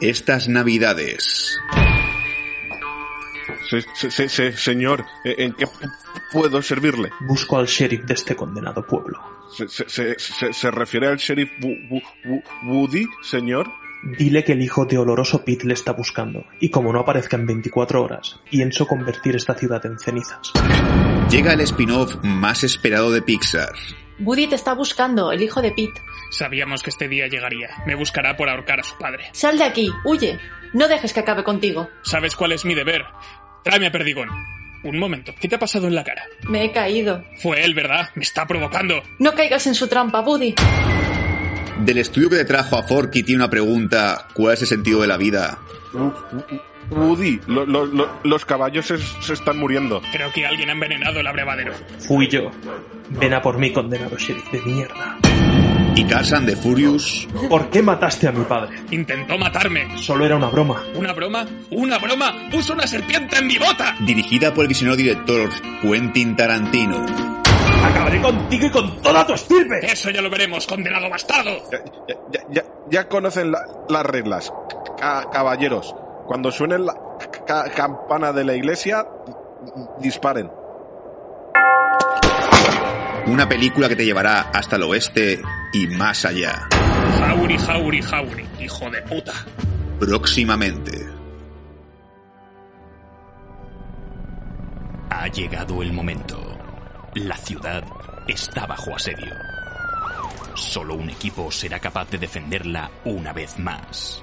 Estas Navidades. Se- se- se- se- señor, ¿en qué pu- puedo servirle? Busco al sheriff de este condenado pueblo. ¿Se, se- se- se- se refiere al sheriff Bu- Bu- Bu- Woody, señor? Dile que el hijo de Oloroso Pete le está buscando, y como no aparezca en 24 horas, pienso convertir esta ciudad en cenizas. Llega el spin-off más esperado de Pixar. Woody te está buscando, el hijo de Pete. Sabíamos que este día llegaría. Me buscará por ahorcar a su padre. Sal de aquí, huye. No dejes que acabe contigo. ¿Sabes cuál es mi deber? Tráeme a Perdigón. Un momento, ¿qué te ha pasado en la cara? Me he caído. Fue él, ¿verdad? Me está provocando. No caigas en su trampa, Woody. Del estudio que te trajo a Forky tiene una pregunta. ¿Cuál es el sentido de la vida? Woody, lo- lo- lo- los caballos se, se están muriendo. Creo que alguien ha envenenado el abrevadero. Fui yo. Ven a por mí, condenado sheriff de mierda. Y Carson de Furious. ¿Por qué mataste a mi padre? Intentó matarme. Solo era una broma. ¿Una broma? ¡Una broma! ¡Puso una serpiente en mi bota! Dirigida por el visionario director Quentin Tarantino. Acabaré contigo y con toda tu estirpe. Eso ya lo veremos, condenado bastardo. Ya, ya- ya- ya- ya conocen la- las reglas. Ca- caballeros, cuando suene la ca- campana de la iglesia, disparen. Una película que te llevará hasta el oeste y más allá. Jauri, jauri, jauri, hijo de puta. Próximamente. Ha llegado el momento. La ciudad está bajo asedio. Solo un equipo será capaz de defenderla una vez más.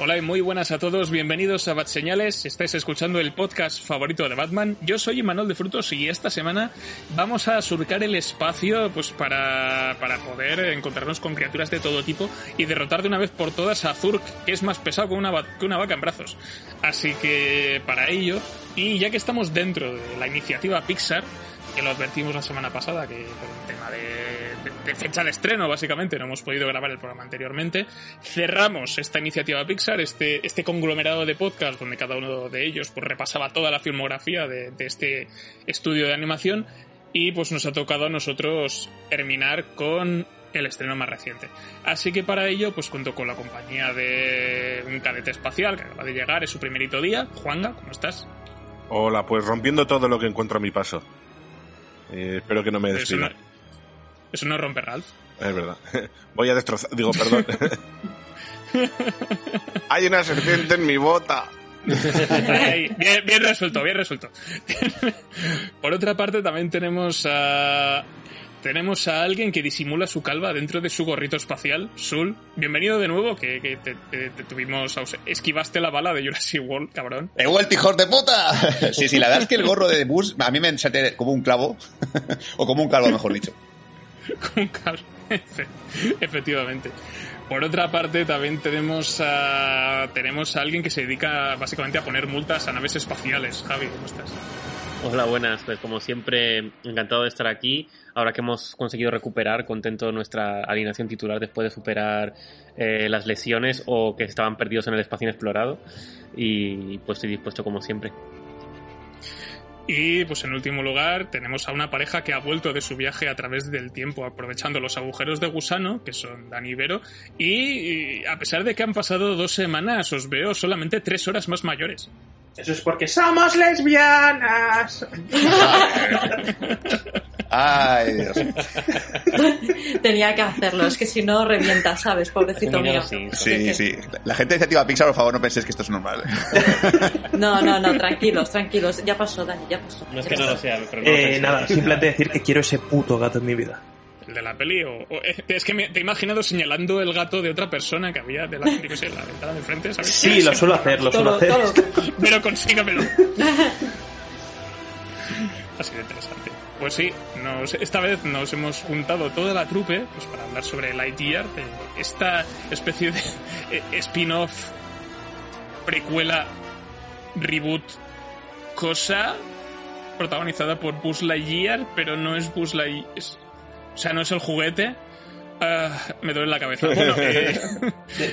Hola y muy buenas a todos, bienvenidos a Bat Señales. Estáis escuchando el podcast favorito de Batman. Yo soy Imanol de Frutos y esta semana vamos a surcar el espacio pues para, para poder encontrarnos con criaturas de todo tipo y derrotar de una vez por todas a Zurk, que es más pesado que una vaca en brazos. Así que para ello, y ya que estamos dentro de la iniciativa Pixar, que lo advertimos la semana pasada, que por un tema de, fecha de estreno, básicamente, no hemos podido grabar el programa anteriormente. Cerramos esta iniciativa Pixar, este, este conglomerado de podcast, donde cada uno de ellos pues, repasaba toda la filmografía de, de este estudio de animación. Y pues nos ha tocado a nosotros terminar con el estreno más reciente. Así que para ello, pues cuento con la compañía de un cadete espacial que acaba de llegar, es su primerito día. Juanga, ¿cómo estás? Hola, pues rompiendo todo lo que encuentro a mi paso. Eh, espero que no me Eso no, despidan. eso no rompe Ralph. Es verdad. Voy a destrozar. Digo, perdón. Hay una serpiente en mi bota. Bien, bien resuelto, bien resuelto. Por otra parte, también tenemos a. Tenemos a alguien que disimula su calva dentro de su gorrito espacial. Sul, bienvenido de nuevo, que, que te, te- te tuvimos. ause- Esquivaste la bala de Jurassic World, cabrón. ¡He vuelto, hijos de puta! Sí, sí, la verdad es que el gorro de Bus a mí me ensate como un clavo. o como un calvo, mejor dicho. Con cal- Efe- Efectivamente. Por otra parte, también tenemos a. Tenemos a alguien que se dedica básicamente a poner multas a naves espaciales. Javi, ¿cómo estás? Hola, buenas. Pues como siempre, encantado de estar aquí. Ahora que hemos conseguido recuperar, contento nuestra alineación titular después de superar eh, las lesiones o que estaban perdidos en el espacio inexplorado. Y pues estoy dispuesto como siempre. Y pues en último lugar tenemos a una pareja que ha vuelto de su viaje a través del tiempo aprovechando los agujeros de gusano, que son Dani y y a pesar de que han pasado dos semanas os veo solamente tres horas más mayores. Eso es porque somos lesbianas. Ay, Dios. Tenía que hacerlo, es que si no revienta, ¿sabes? Pobrecito mío. así, Sí, sí. La gente de iniciativa Pixar, por favor, no penséis que esto es normal. No, no, no, tranquilos, tranquilos. Ya pasó, Dani, ya pasó. No es que no lo sea, pero no lo Eh, nada, simplemente decir que quiero ese puto gato en mi vida. ¿El de la peli? O, o- eh, es que me, te he imaginado señalando el gato de otra persona que había de la, yo qué sé, la ventana de enfrente, ¿sabes? Sí, lo suelo hacer, lo suelo Todo, hacer. todo. Pero consígamelo. Ha sido interesante. Pues sí, nos, esta vez nos hemos juntado toda la trupe pues, para hablar sobre Lightyear, de esta especie de eh, spin-off, precuela, reboot, cosa protagonizada por Buzz Lightyear, pero no es Buzz Lightyear. es- o sea, no es el juguete. Ah, me duele la cabeza. Bueno, eh,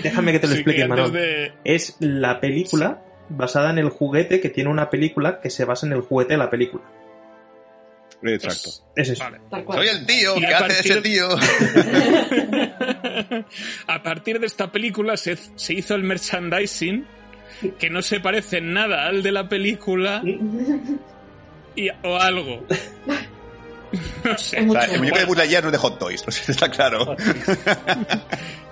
Déjame que te lo sí explique, de- Es la película basada en el juguete que tiene una película que se basa en el juguete de la película. Exacto. Es eso. Vale. Soy el tío, ¿qué a hace ese partir- tío? a partir de esta película se, se hizo el merchandising que no se parece en nada al de la película y, o algo. No sé. El muñeco de. Buzz Lightyear no es de Hot Toys, no sé si está claro.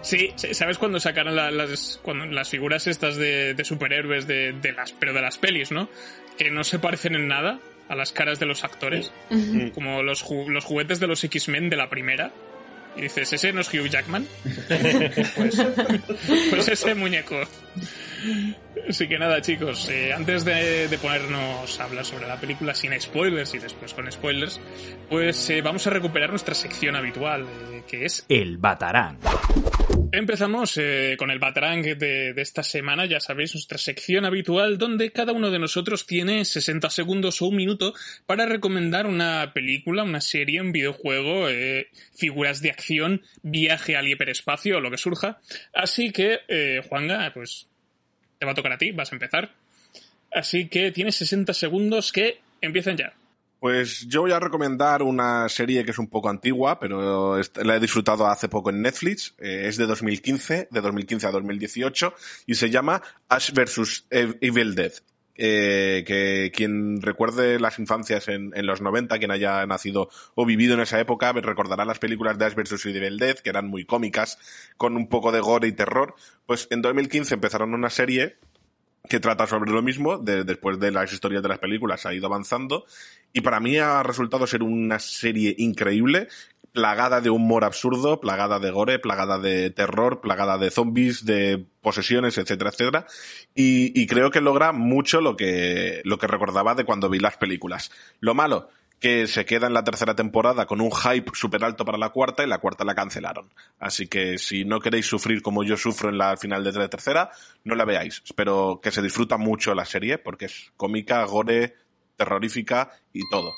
Sí, ¿sabes cuando sacaron la- las, cuando, las figuras estas de, de superhéroes de, de las, pero de las pelis, ¿no? Que no se parecen en nada a las caras de los actores, como los, ju- los juguetes de los X-Men de la primera. Y dices, ¿ese no es Hugh Jackman? pues, pues ese muñeco. Así que nada, chicos, eh, antes de, de ponernos a hablar sobre la película sin spoilers y después con spoilers, pues eh, vamos a recuperar nuestra sección habitual, eh, que es El Batarán. Empezamos eh, con el Batarang de, de esta semana, ya sabéis, nuestra sección habitual donde cada uno de nosotros tiene 60 segundos o un minuto para recomendar una película, una serie, un videojuego, eh, figuras de acción, viaje al hiperespacio o lo que surja. Así que, eh, Juanga, pues te va a tocar a ti, vas a empezar. Así que tienes 60 segundos que empiezan ya. Pues yo voy a recomendar una serie que es un poco antigua, pero la he disfrutado hace poco en Netflix. Eh, es de 2015, de 2015 a 2018, y se llama Ash vs. Ev- Evil Dead. Eh, que quien recuerde las infancias en los 90, quien haya nacido o vivido en esa época, recordará las películas de Ash vs. Evil Dead, que eran muy cómicas, con un poco de gore y terror. Pues en 2015 empezaron una serie que trata sobre lo mismo, de- después de las historias de las películas ha ido avanzando, y para mí ha resultado ser una serie increíble, plagada de humor absurdo, plagada de gore, plagada de terror, plagada de zombies, de posesiones, etcétera, etcétera, y, y creo que logra mucho lo que, lo que recordaba de cuando vi las películas. Lo malo, que se queda en la tercera temporada con un hype súper alto para la cuarta y la cuarta la cancelaron. Así que si no queréis sufrir como yo sufro en la final de la tercera, no la veáis. Espero que se disfruta mucho la serie porque es cómica, gore, terrorífica y todo.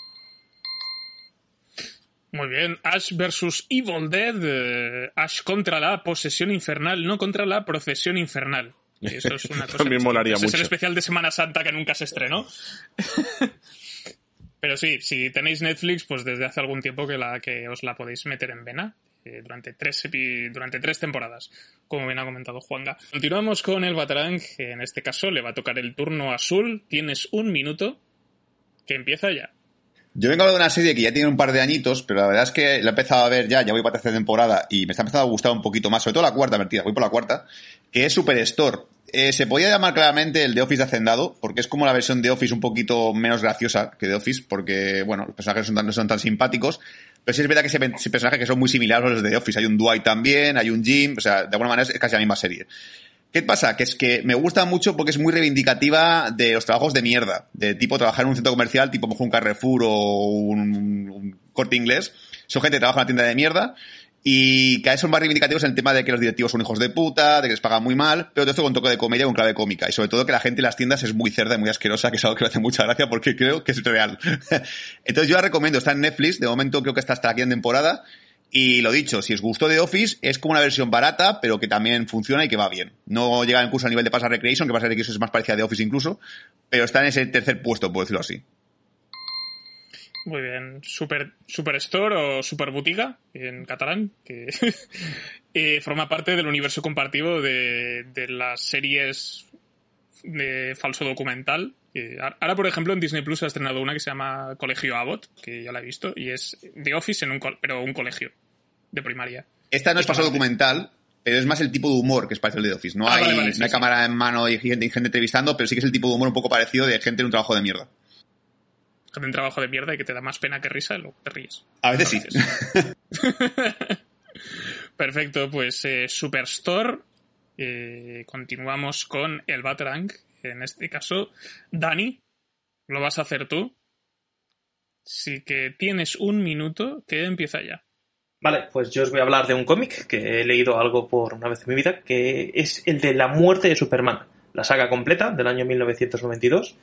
Muy bien, Ash versus Evil Dead, eh, Ash contra la posesión infernal, no contra la procesión infernal. Eso es una cosa También molaría Ese Es el mucho. especial de Semana Santa que nunca se estrenó. Pero sí, si tenéis Netflix, pues desde hace algún tiempo que, la, que os la podéis meter en vena eh, durante, tres durante tres temporadas, como bien ha comentado Juanga. Continuamos con el Batarang, que en este caso le va a tocar el turno azul. Tienes un minuto que empieza ya. Yo vengo de una serie que ya tiene un par de añitos, pero la verdad es que la he empezado a ver ya, ya voy para tercera temporada y me está empezando a gustar un poquito más, sobre todo la cuarta, mentira, voy por la cuarta, que es Superstore. Eh, se podía llamar claramente el de Office de Hacendado, porque es como la versión de Office un poquito menos graciosa que de Office, porque, bueno, los personajes son tan- no son tan simpáticos, pero sí es verdad que ese, ese personaje que son muy similares a los de The Office. Hay un Dwight también, hay un Jim, o sea, de alguna manera es casi la misma serie. ¿Qué pasa? Que es que me gusta mucho porque es muy reivindicativa de los trabajos de mierda. De tipo trabajar en un centro comercial, tipo mejor un Carrefour o un, un corte inglés. Son gente que trabaja en una tienda de mierda. Y cada vez son más reivindicativos en el tema de que los directivos son hijos de puta, de que les pagan muy mal, pero todo esto con toque de comedia con clave cómica. Y sobre todo que la gente en las tiendas es muy cerda y muy asquerosa, que es algo que me hace mucha gracia porque creo que es real. Entonces yo la recomiendo, está en Netflix, de momento creo que está hasta aquí en temporada. Y lo dicho, si os gustó de Office, es como una versión barata, pero que también funciona y que va bien. No llega incluso a nivel de Pasa Recreation, que Pasa Recreation es más parecida a The Office incluso, pero está en ese tercer puesto, por decirlo así. Muy bien, Super, Superstore o Super Boutiga en catalán, que eh, forma parte del universo compartido de, de las series de falso documental Eh, ahora, por ejemplo, en Disney Plus ha estrenado una que se llama Colegio Abbott, que ya la he visto, y es The Office, en un pero un colegio de primaria. Esta no es paso documental, pero es más el tipo de humor que es parecido al de Office. No Ah, hay vale, vale, sí, una sí. cámara en mano y gente, y gente entrevistando, pero sí que es el tipo de humor un poco parecido de gente en un trabajo de mierda. Un trabajo de mierda y que te da más pena que risa, luego te ríes. A veces sí. Perfecto, pues eh, Superstore. eh, continuamos con el Batarang. En este caso, Dani, lo vas a hacer tú. Sí que tienes un minuto que empieza ya. Vale, pues yo os voy a hablar de un cómic que he leído algo por una vez en mi vida, que es el de la muerte de Superman, la saga completa del año 1992.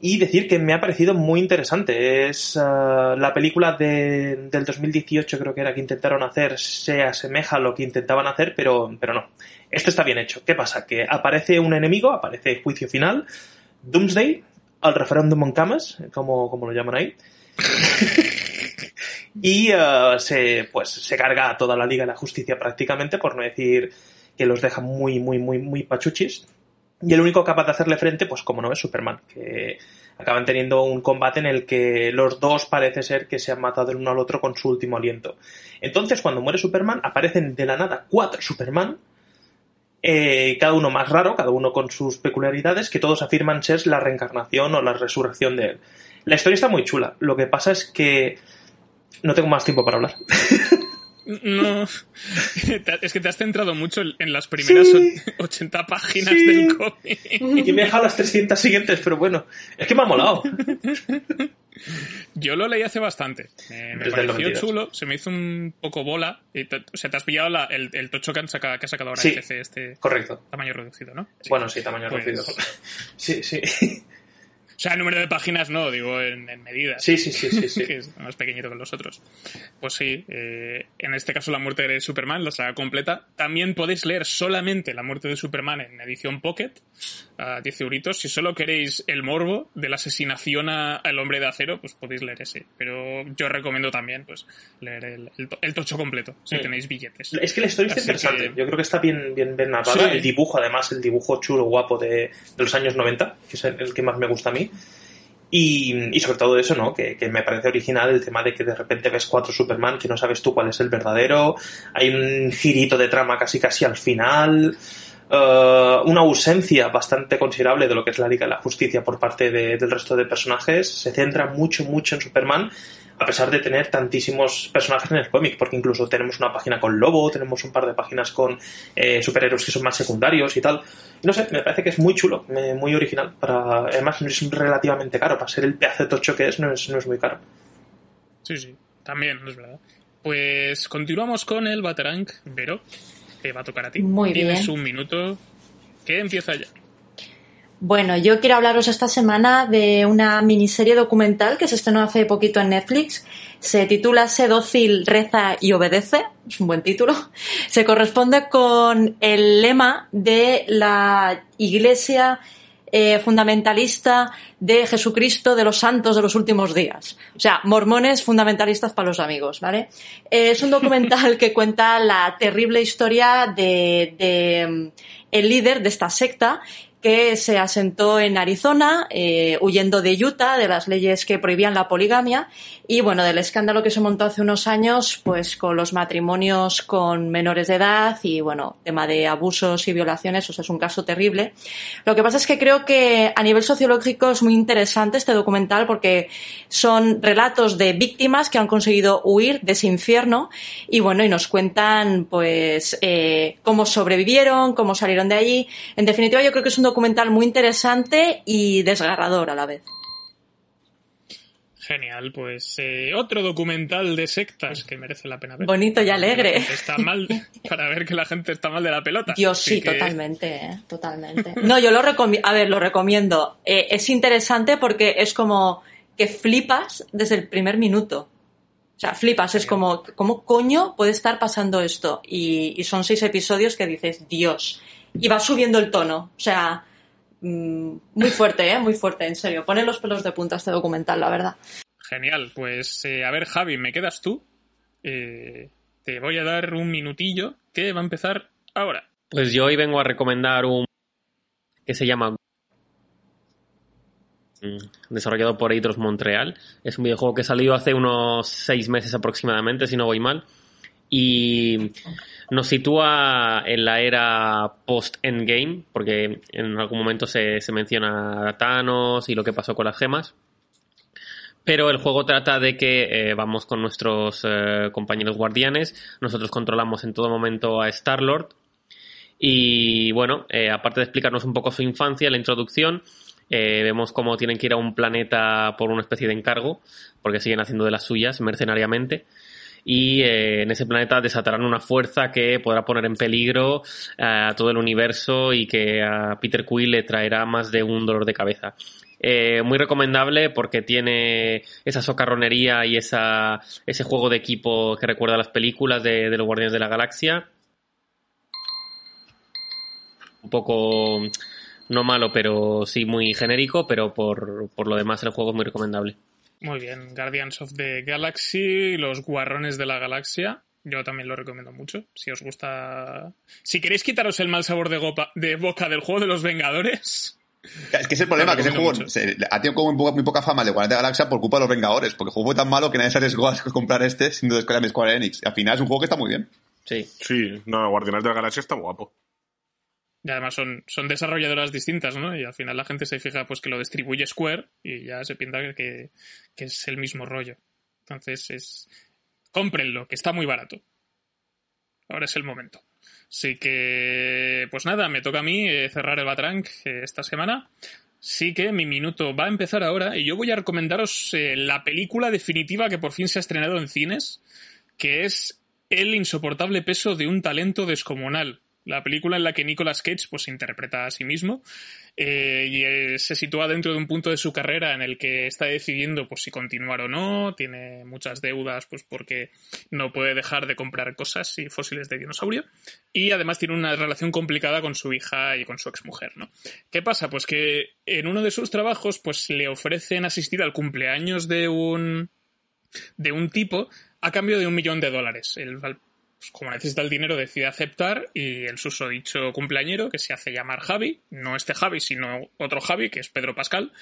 Y decir que me ha parecido muy interesante. Es ah, la película de- del 2018, creo que era que intentaron hacer, se asemeja a lo que intentaban hacer, pero, pero no. Esto está bien hecho. ¿Qué pasa? Que aparece un enemigo, aparece juicio final, Doomsday, al referéndum en camas, como, como lo llaman ahí. y eh, se, pues, se carga a toda la Liga de la Justicia prácticamente, por no decir que los deja muy, muy, muy, muy pachuchis. Y el único capaz de hacerle frente, pues como no es Superman, que acaban teniendo un combate en el que los dos parece ser que se han matado el uno al otro con su último aliento. Entonces, cuando muere Superman, aparecen de la nada cuatro Superman, eh, cada uno más raro, cada uno con sus peculiaridades, que todos afirman ser la reencarnación o la resurrección de él. La historia está muy chula. Lo que pasa es que no tengo más tiempo para hablar. No, es que te has centrado mucho en las primeras Sí. o- 80 páginas Sí. del cómic. Y me he dejado las 300 siguientes, pero bueno, es que me ha molado. Yo lo leí hace bastante. Me, me pareció 92. chulo, se me hizo un poco bola. Y te- o sea, te has pillado la- el, el tocho que, han sacado, que ha sacado ahora Sí. el TC, este Correcto. tamaño reducido, ¿no? Sí. Bueno, sí, tamaño Pues- reducido. Sí, sí. O sea, el número de páginas no, digo en, en medidas. Sí, sí, sí, sí, sí. que es más pequeñito que los otros. Pues sí, eh, en este caso la muerte de Superman, la saga completa. También podéis leer solamente la muerte de Superman en edición Pocket, a 10 euritos. Si solo queréis el morbo de la asesinación a- al hombre de acero, pues podéis leer ese. Pero yo recomiendo también pues leer el, el to- el tocho completo, si Sí. tenéis billetes. Es que la historia está Así interesante. que- Yo creo que está bien, bien, bien narrada. Sí. El dibujo, además, el dibujo chulo, guapo de, de los años 90, que es el, el que más me gusta a mí. Y, sobre todo eso, ¿no? Que, me parece original el tema de que de repente ves cuatro Superman que no sabes tú cuál es el verdadero. Hay un girito de trama casi casi al final. eh, una ausencia bastante considerable de lo que es la Liga de la Justicia por parte de- del resto de personajes. Se centra mucho, mucho en Superman, a pesar de tener tantísimos personajes en el cómic, porque incluso tenemos una página con Lobo, tenemos un par de páginas con eh, superhéroes que son más secundarios y tal. No sé, me parece que es muy chulo, eh, muy original. Para, además, es relativamente caro. Para ser el pedazo de tocho que es, no es, no es muy caro. Sí, sí, también, es verdad. Pues continuamos con el Batarang, Vero. Te va a tocar a ti. Muy Tienes bien. un minuto que empieza ya. Bueno, yo quiero hablaros esta semana de una miniserie documental que se estrenó hace poquito en Netflix. Se titula Sé dócil, reza y obedece. Es un buen título. Se corresponde con el lema de la Iglesia eh, fundamentalista de Jesucristo de los santos de los últimos días. O sea, mormones fundamentalistas para los amigos, ¿vale? Eh, es un documental que cuenta la terrible historia de, de, mm, el líder de esta secta que se asentó en Arizona, eh, huyendo de Utah, de las leyes que prohibían la poligamia, y bueno, del escándalo que se montó hace unos años, pues con los matrimonios con menores de edad y bueno, tema de abusos y violaciones, o sea, es un caso terrible. Lo que pasa es que creo que a nivel sociológico es muy interesante este documental porque son relatos de víctimas que han conseguido huir de ese infierno y bueno, y nos cuentan pues eh, cómo sobrevivieron, cómo salieron de allí. En definitiva, yo creo que es un documental muy interesante y desgarrador a la vez. Genial, pues eh, otro documental de sectas que merece la pena ver. Bonito y alegre. Está mal para ver que la gente está mal de la pelota. Dios, Así sí, que- totalmente, ¿eh? totalmente. No, yo lo recomiendo, a ver, lo recomiendo. Eh, es interesante porque es como que flipas desde el primer minuto. O sea, flipas, es como, ¿cómo coño puede estar pasando esto? Y, y son seis episodios que dices, Dios. Y va subiendo el tono. O sea, mm, muy fuerte, ¿eh? Muy fuerte, en serio. Pone los pelos de punta este documental, la verdad. Genial, pues eh, a ver Javi, ¿me quedas tú? Eh, te voy a dar un minutillo que va a empezar ahora. Pues yo hoy vengo a recomendar un que se llama mm, desarrollado por Eidos Montreal. Es un videojuego que salió hace unos seis meses aproximadamente, si no voy mal. Y nos sitúa en la era post-endgame, porque en algún momento se, se menciona a Thanos y lo que pasó con las gemas. Pero el juego trata de que eh, vamos con nuestros eh, compañeros guardianes, nosotros controlamos en todo momento a Star-Lord. Y bueno, eh, aparte de explicarnos un poco su infancia, la introducción, vemos cómo tienen que ir a un planeta por una especie de encargo, porque siguen haciendo de las suyas mercenariamente. Y eh, en ese planeta desatarán una fuerza que podrá poner en peligro eh, a todo el universo y que a Peter Quill le traerá más de un dolor de cabeza. Eh, muy recomendable porque tiene esa socarronería y esa, ese juego de equipo que recuerda a las películas de, los Guardianes de la Galaxia. Un poco, no malo, pero sí muy genérico, pero por lo demás el juego es muy recomendable. Muy bien, Guardians of the Galaxy, los guarrones de la galaxia. Yo también lo recomiendo mucho. Si os gusta. Si queréis quitaros el mal sabor de, gopa- de boca del juego de los Vengadores. Es que es el problema, que ese juego se- ha tenido como muy poca, muy poca fama de Guardianes de la Galaxia por culpa de los Vengadores, porque el juego fue tan malo que nadie se arriesgó a comprar este siendo de Square Enix. Y al final es un juego que está muy bien. Sí. Sí, no, Guardianes de la Galaxia está guapo. Y además son, son desarrolladoras distintas, ¿no? Y al final la gente se fija pues que lo distribuye Square y ya se piensa que, que es el mismo rollo. Entonces es. Cómprenlo, que está muy barato. Ahora es el momento. Así que, pues nada, me toca a mí eh, cerrar el Batrank eh, esta semana. Sí que mi minuto va a empezar ahora y yo voy a recomendaros eh, la película definitiva que por fin se ha estrenado en cines, que es El insoportable peso de un talento descomunal. La película en la que Nicolas Cage pues interpreta a sí mismo eh, y eh, se sitúa dentro de un punto de su carrera en el que está decidiendo pues si continuar o no, tiene muchas deudas pues porque no puede dejar de comprar cosas y fósiles de dinosaurio y además tiene una relación complicada con su hija y con su exmujer, ¿no? ¿Qué pasa? Pues que en uno de sus trabajos pues le ofrecen asistir al cumpleaños de un de un tipo a cambio de un millón de dólares. Él, pues, como necesita el dinero, decide aceptar y el susodicho cumpleañero, que se hace llamar Javi, no este Javi, sino otro Javi, que es Pedro Pascal,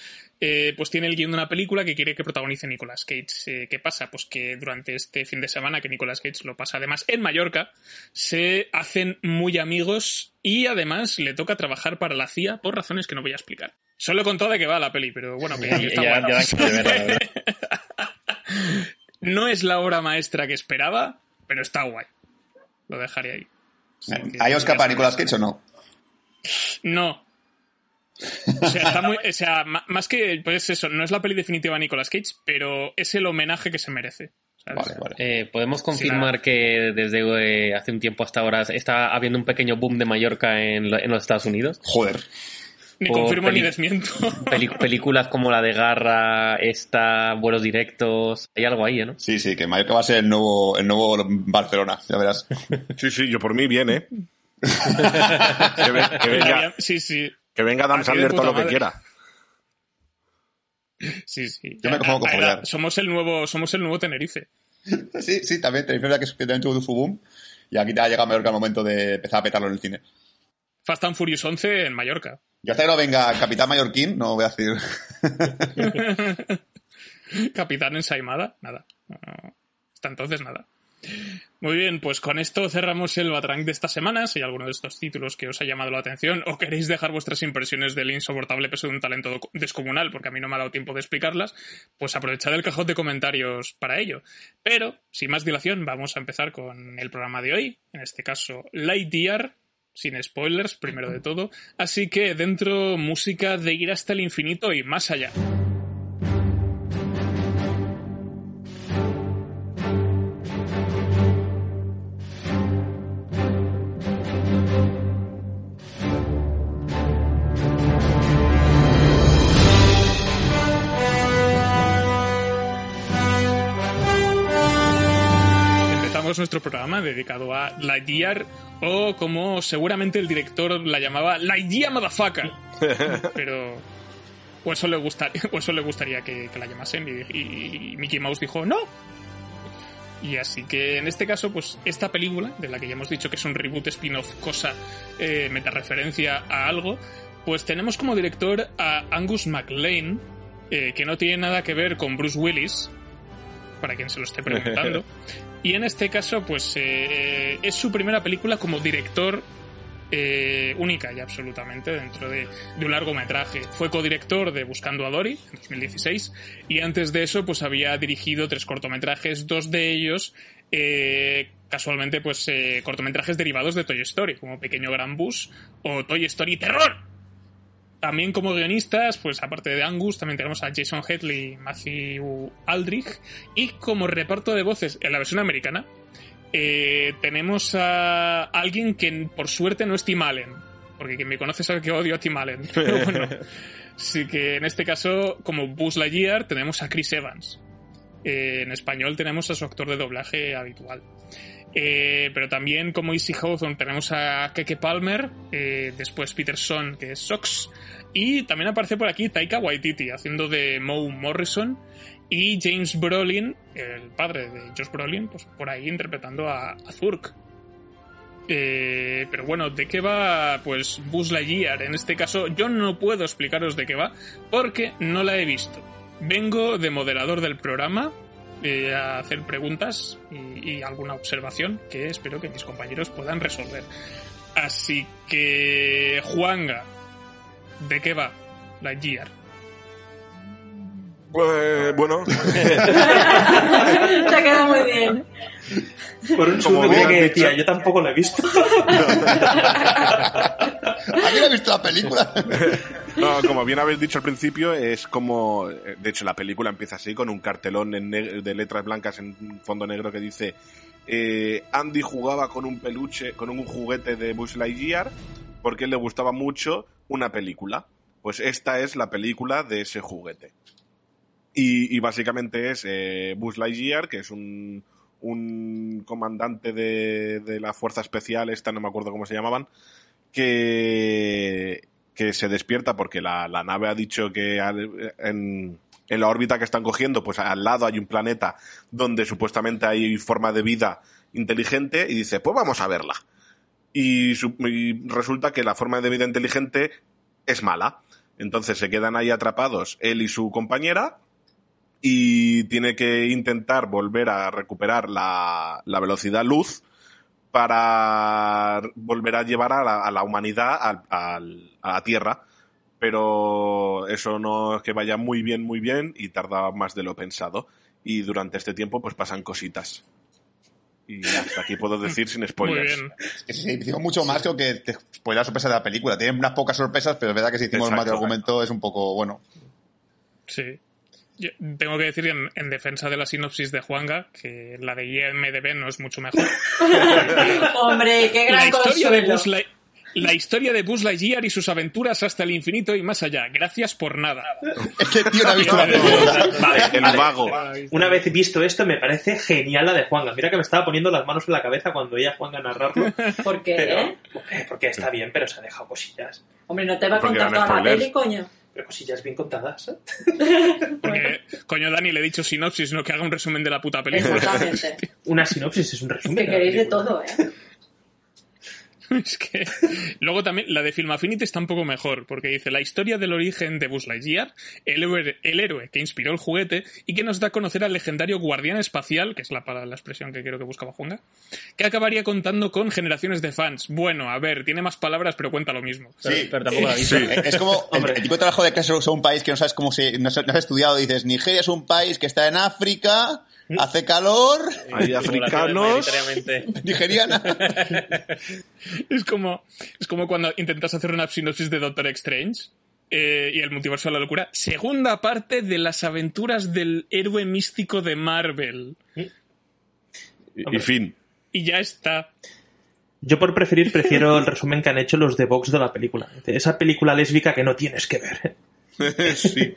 eh, pues tiene el guion de una película que quiere que protagonice Nicolas Cage. Eh, ¿Qué pasa? Pues que durante este fin de semana, que Nicolas Cage lo pasa además en Mallorca, se hacen muy amigos y además le toca trabajar para la CIA por razones que no voy a explicar. Solo he contado de qué va la peli, pero bueno, que está Ya- ya que ver, verdad. No es la obra maestra que esperaba, pero está guay. Lo dejaré ahí. ¿Hay Oscar para. Nicolas Cage o no? No. O sea, está muy, o sea, más que pues eso, no es la peli definitiva de Nicolas Cage, pero es el homenaje que se merece. ¿sabes? Vale, vale. Eh, Podemos confirmar que desde eh, hace un tiempo hasta ahora está habiendo un pequeño boom de Mallorca en, lo- en los Estados Unidos. Joder. Ni confirmo ni desmiento. Películas como la de Garra, esta, vuelos directos, hay algo ahí, ¿eh, ¿no? Sí, sí, que Mallorca va a ser el nuevo, el nuevo Barcelona, ya verás. Sí, sí, yo por mí bien, ¿eh? que, ve- que venga, Sí, sí. que venga Adam Sandler todo lo que madre. quiera. Sí, sí. Yo me con Ah, follar. somos el nuevo, somos el nuevo Tenerife. Sí, sí, también, tenéis verdad que es- que también tuvo su boom. Y aquí te ha llegado Mallorca el momento de empezar a petarlo en el cine. Fast and Furious 11 en Mallorca. Yo hasta que no venga Capitán Mallorquín, no voy a decir. Capitán ensaimada, nada. Hasta entonces nada. Muy bien, pues con esto cerramos el Batrank de esta semana. Si hay alguno de estos títulos que os ha llamado la atención o queréis dejar vuestras impresiones del insoportable peso de un talento descomunal, porque a mí no me ha dado tiempo de explicarlas, pues aprovechad el cajón de comentarios para ello. Pero, sin más dilación, vamos a empezar con el programa de hoy. En este caso, Lightyear, sin spoilers, primero de todo. Así que dentro, música de ir hasta el infinito y más allá. Nuestro programa dedicado a Lightyear, o como seguramente el director la llamaba, Lightyear Motherfucker. Pero. O eso le, gusta- o eso le gustaría que, que la llamasen, y, y Mickey Mouse dijo no. Y así que en este caso, pues esta película, de la que ya hemos dicho que es un reboot spin-off, cosa, eh, metareferencia a algo, pues tenemos como director a Angus MacLean, eh, que no tiene nada que ver con Bruce Willis, para quien se lo esté preguntando. y en este caso, pues eh, es su primera película como director eh, única y absolutamente dentro de, de un largometraje. Fue codirector de Buscando a Dory en 2016 y antes de eso pues había dirigido tres cortometrajes, dos de ellos eh, casualmente pues eh, cortometrajes derivados de Toy Story, como Pequeño Gran Bus o Toy Story Terror. También como guionistas, pues aparte de Angus, también tenemos a Jason Headley y Matthew Aldrich. Y como reparto de voces en la versión americana, eh, tenemos a alguien que por suerte no es Tim Allen. Porque quien me conoce sabe que odio a Tim Allen. Pero bueno, sí que en este caso, como Buzz Lightyear, tenemos a Chris Evans. Eh, en español tenemos a su actor de doblaje habitual. Eh, pero también como Easy Hawthorne tenemos a Keke Palmer, eh, después Peterson, que es Sox, y también aparece por aquí Taika Waititi, haciendo de Moe Morrison, y James Brolin, el padre de Josh Brolin, pues por ahí interpretando a, Zurk. Eh, pero bueno, ¿de qué va pues Buzz Lightyear? En este caso yo no puedo explicaros de qué va porque no la he visto. Vengo de moderador del programa eh, a hacer preguntas y, alguna observación que espero que mis compañeros puedan resolver. Así que, Juanga, ¿de qué va Lightyear? Pues, bueno, Te ha quedado muy bien. Por un segundo creía que decía, yo tampoco lo he visto. ¿Alguien ha visto la película? no, como bien habéis dicho al principio, es como. De hecho, la película empieza así, con un cartelón en de letras blancas en un fondo negro que dice: eh, Andy jugaba con un peluche, con un juguete de Buzz Lightyear, porque le gustaba mucho una película. Pues esta es la película de ese juguete. Y, y básicamente es eh, Buzz Lightyear, que es un, un comandante de, de la fuerza especial, esta no me acuerdo cómo se llamaban, que, que se despierta porque la, la nave ha dicho que en, en la órbita que están cogiendo, pues al lado hay un planeta donde supuestamente hay forma de vida inteligente y dice, pues vamos a verla. Y, su- y resulta que la forma de vida inteligente es mala. Entonces se quedan ahí atrapados él y su compañera y tiene que intentar volver a recuperar la, la velocidad luz para volver a llevar a la, a la humanidad al- al- a la Tierra. Pero eso no es que vaya muy bien, muy bien y tarda más de lo pensado. Y durante este tiempo pues pasan cositas. Y hasta aquí puedo decir sin Muy spoilers. bien. Es que si hicimos mucho más creo que te fue la sorpresa de la película. Tiene unas pocas sorpresas, pero es verdad que si hicimos más de argumento es un poco, bueno. Sí. Yo tengo que decir en, en defensa de la sinopsis de Juanga que la de IMDB no es mucho mejor. Hombre, qué la gran historia de. Buzz Light- la historia de Buzz Lightyear y sus aventuras hasta el infinito y más allá. Gracias por nada. Es que el tío no ha visto la película. Vale, El vale. vago. Una vez visto esto, me parece genial la de Juanga. Mira que me estaba poniendo las manos en la cabeza cuando oía a Juanga narrarlo. ¿Por qué? Pero, eh? porque está bien, pero se ha dejado cosillas. Hombre, no te va a contar toda la peli, coño. Pero cosillas bien contadas. ¿eh? Porque, coño, Dani, le he dicho sinopsis, no que haga un resumen de la puta película. Exactamente. Una sinopsis es un Es resumen. que de la queréis de todo, ¿eh? Es que luego también la de Film Affinity está un poco mejor, porque dice la historia del origen de Buzz Lightyear, el héroe, el héroe que inspiró el juguete y que nos da a conocer al legendario guardián espacial, que es la, la expresión que creo que buscaba Juanga, que acabaría contando con generaciones de fans. Bueno, a ver, tiene más palabras, pero cuenta lo mismo. Sí. pero tampoco la. Sí. Es como el, Hombre. el tipo de trabajo de que es un país que no sabes cómo se. No has estudiado. Dices, Nigeria es un país que está en África, hace calor, Hay africanos. Nigeriana. Es como, es como cuando intentas hacer una sinopsis de Doctor Strange eh, y el multiverso de la locura. Segunda parte de las aventuras del héroe místico de Marvel. Y, y fin. Y ya está. Yo por preferir prefiero el resumen que han hecho los de Vox de la película. Esa película lésbica que no tienes que ver. sí.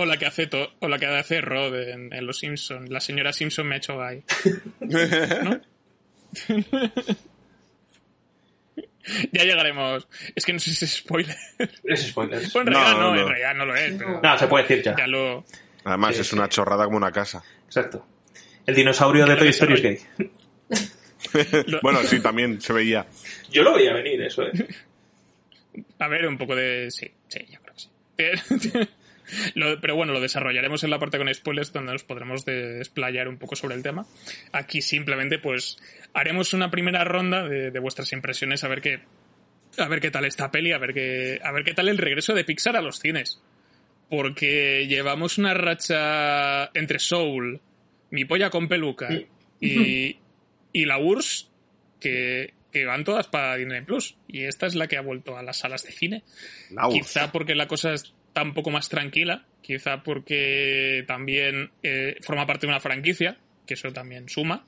O la que hace, to- o la que hace Rod en, en Los Simpson. La señora Simpson me ha hecho gay. ¿No? ya llegaremos. Es que no sé si es spoiler. Es spoiler. En No, realidad no, no. en realidad no lo es. Pero No, se puede decir ya. ya lo. Además, Sí, es sí. una chorrada como una casa. Exacto. El dinosaurio de Toy Story es gay. Bueno, sí, también se veía. Yo lo veía venir, eso, ¿eh? A ver, un poco de. Sí, sí, yo creo que sí. Lo- pero bueno, lo desarrollaremos en la parte con spoilers donde nos podremos desplayar un poco sobre el tema. Aquí simplemente pues haremos una primera ronda de, de vuestras impresiones a ver qué a ver qué tal esta peli, a ver qué a ver qué tal el regreso de Pixar a los cines. Porque llevamos una racha entre Soul, Mi polla con peluca y, y la URSS que, que van todas para Disney Plus. Y esta es la que ha vuelto a las salas de cine. La. Quizá porque la cosa está un poco más tranquila, quizá porque también eh, forma parte de una franquicia, que eso también suma.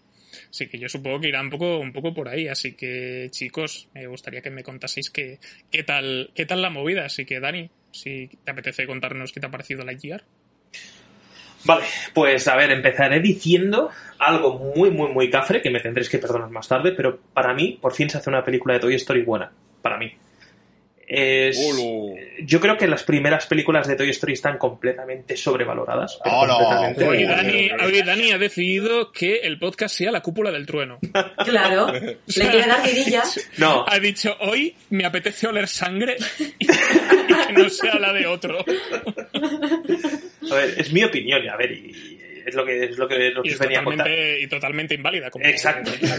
Así que yo supongo que irá un poco, un poco por ahí. Así que, chicos, me gustaría que me contaseis qué, qué, tal, qué tal la movida. Así que, Dani, si te apetece contarnos qué te ha parecido la GR. Vale, pues a ver, empezaré diciendo algo muy, muy, muy cafre, que me tendréis que perdonar más tarde, pero para mí, por fin se hace una película de Toy Story buena. Para mí. Es... Olo. Yo creo que las primeras películas de Toy Story están completamente sobrevaloradas. completamente. Hoy Dani, hoy ha decido que el podcast sea la cúpula del trueno. Claro. Le quiere dar vidillas. No, Ha dicho, hoy me apetece oler sangre y que no sea la de otro. a ver, es mi opinión, a ver, y es lo que, es lo que, que Y, venía a totalmente, y totalmente inválida. Como, Exacto.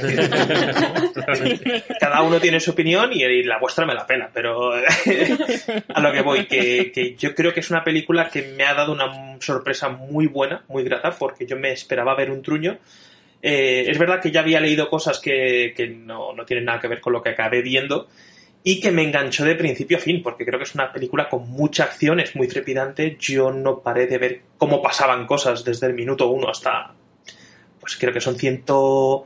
Cada uno tiene su opinión y, y la vuestra me la pela, pero a lo que voy, que, que yo creo que es una película que me ha dado una sorpresa muy buena, muy grata, porque yo me esperaba ver un truño. Eh, es verdad que ya había leído cosas que, que no, no tienen nada que ver con lo que acabé viendo y que me enganchó de principio a fin, porque creo que es una película con mucha acción, es muy trepidante. Yo no paré de ver cómo pasaban cosas desde el minuto uno hasta, pues creo que son ciento...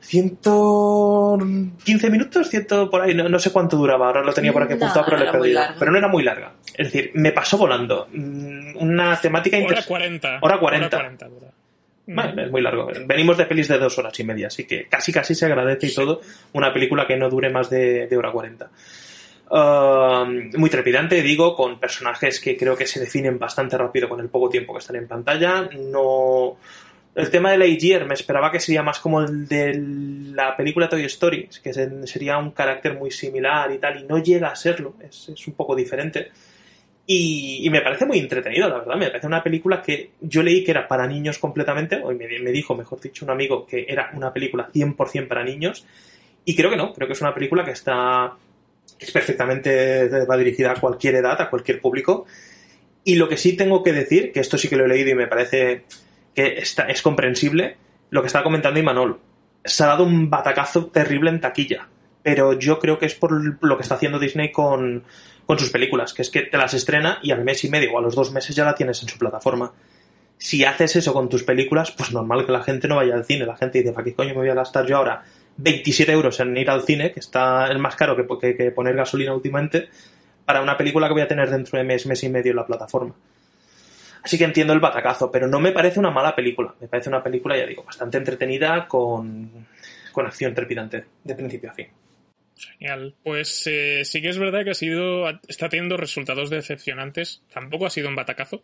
115 minutos, ciento por ahí, no, no sé cuánto duraba, ahora lo tenía por aquí No, apuntado, pero lo he perdido. Pero no era muy larga. Es decir, me pasó volando. Mm, Una temática Hora inter- 40. Hora 40. dura. Bueno, es muy largo. Venimos de pelis de dos horas y media, así que casi casi se agradece y todo una película que no dure más de, de hora 40. Um, muy trepidante, digo, con personajes que creo que se definen bastante rápido con el poco tiempo que están en pantalla. No. El tema de Lightyear me esperaba que sería más como el de la película Toy Story, que se- sería un carácter muy similar y tal, y no llega a serlo, es, es un poco diferente. Y, y me parece muy entretenido, la verdad. Me parece una película que yo leí que era para niños completamente, o me, dijo, mejor dicho, un amigo que era una película 100% para niños. Y creo que no, creo que es una película que está. que es perfectamente. va dirigida a cualquier edad, a cualquier público. Y lo que sí tengo que decir, que esto sí que lo he leído y me parece que está, es comprensible, lo que estaba comentando Imanol. Se ha dado un batacazo terrible en taquilla. Pero yo creo que es por lo que está haciendo Disney con, con sus películas, que es que te las estrena y al mes y medio o a los dos meses ya la tienes en su plataforma. Si haces eso con tus películas, pues normal que la gente no vaya al cine. La gente dice, ¿para qué coño me voy a gastar yo ahora 27 euros en ir al cine, que está el más caro que, que, que poner gasolina últimamente, para una película que voy a tener dentro de mes, mes y medio en la plataforma? Así que entiendo el batacazo, pero no me parece una mala película. Me parece una película, ya digo, bastante entretenida con, con acción trepidante, de principio a fin. Genial. Pues eh, sí que es verdad que ha sido, está teniendo resultados decepcionantes. Tampoco ha sido un batacazo,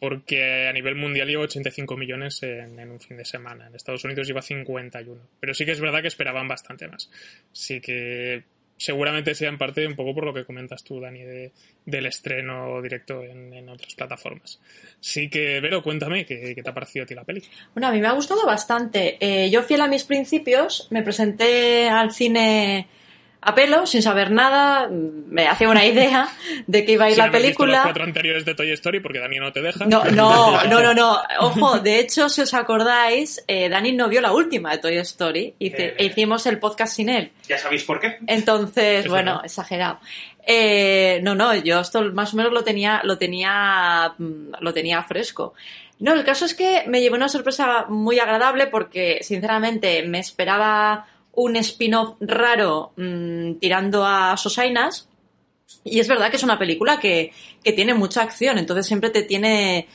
porque a nivel mundial lleva 85 millones en, un fin de semana. En Estados Unidos lleva 51. Pero sí que es verdad que esperaban bastante más. Así que seguramente sea en parte un poco por lo que comentas tú, Dani, de, del estreno directo en, en otras plataformas. Sí que, Vero, cuéntame qué, qué te ha parecido a ti la peli. Bueno, a mí me ha gustado bastante. Eh, yo, fiel a mis principios, me presenté al cine a pelo, sin saber nada, me hacía una idea de que iba a ir Si la no has visto los película. cuatro anteriores de Toy Story, porque Dani no te deja. No, no, no, no, no. Ojo, de hecho, si os acordáis, eh, Dani no vio la última de Toy Story y Eh. hicimos el podcast sin él. ¿Ya sabéis por qué? Entonces, Es bueno, verdad. exagerado. Eh, no, no, yo esto más o menos lo tenía, lo tenía, mm, lo tenía fresco. No, el caso es que me llevó una sorpresa muy agradable porque, sinceramente, me esperaba un spin-off raro mm, tirando a Sosainas. Y es verdad que es una película que, que tiene mucha acción, entonces siempre te tiene.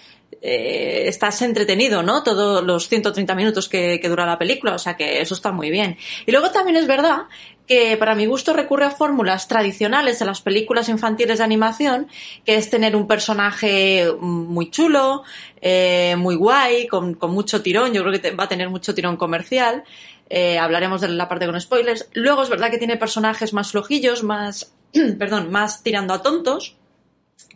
eh, estás entretenido, ¿no? Todos los 130 minutos que, que dura la película, o sea que eso está muy bien. Y luego también es verdad que para mi gusto recurre a fórmulas tradicionales de las películas infantiles de animación, que es tener un personaje muy chulo, eh, muy guay, con, con mucho tirón, yo creo que va a tener mucho tirón comercial. Eh, hablaremos de la parte con spoilers. Luego es verdad que tiene personajes más flojillos, más, perdón, más tirando a tontos.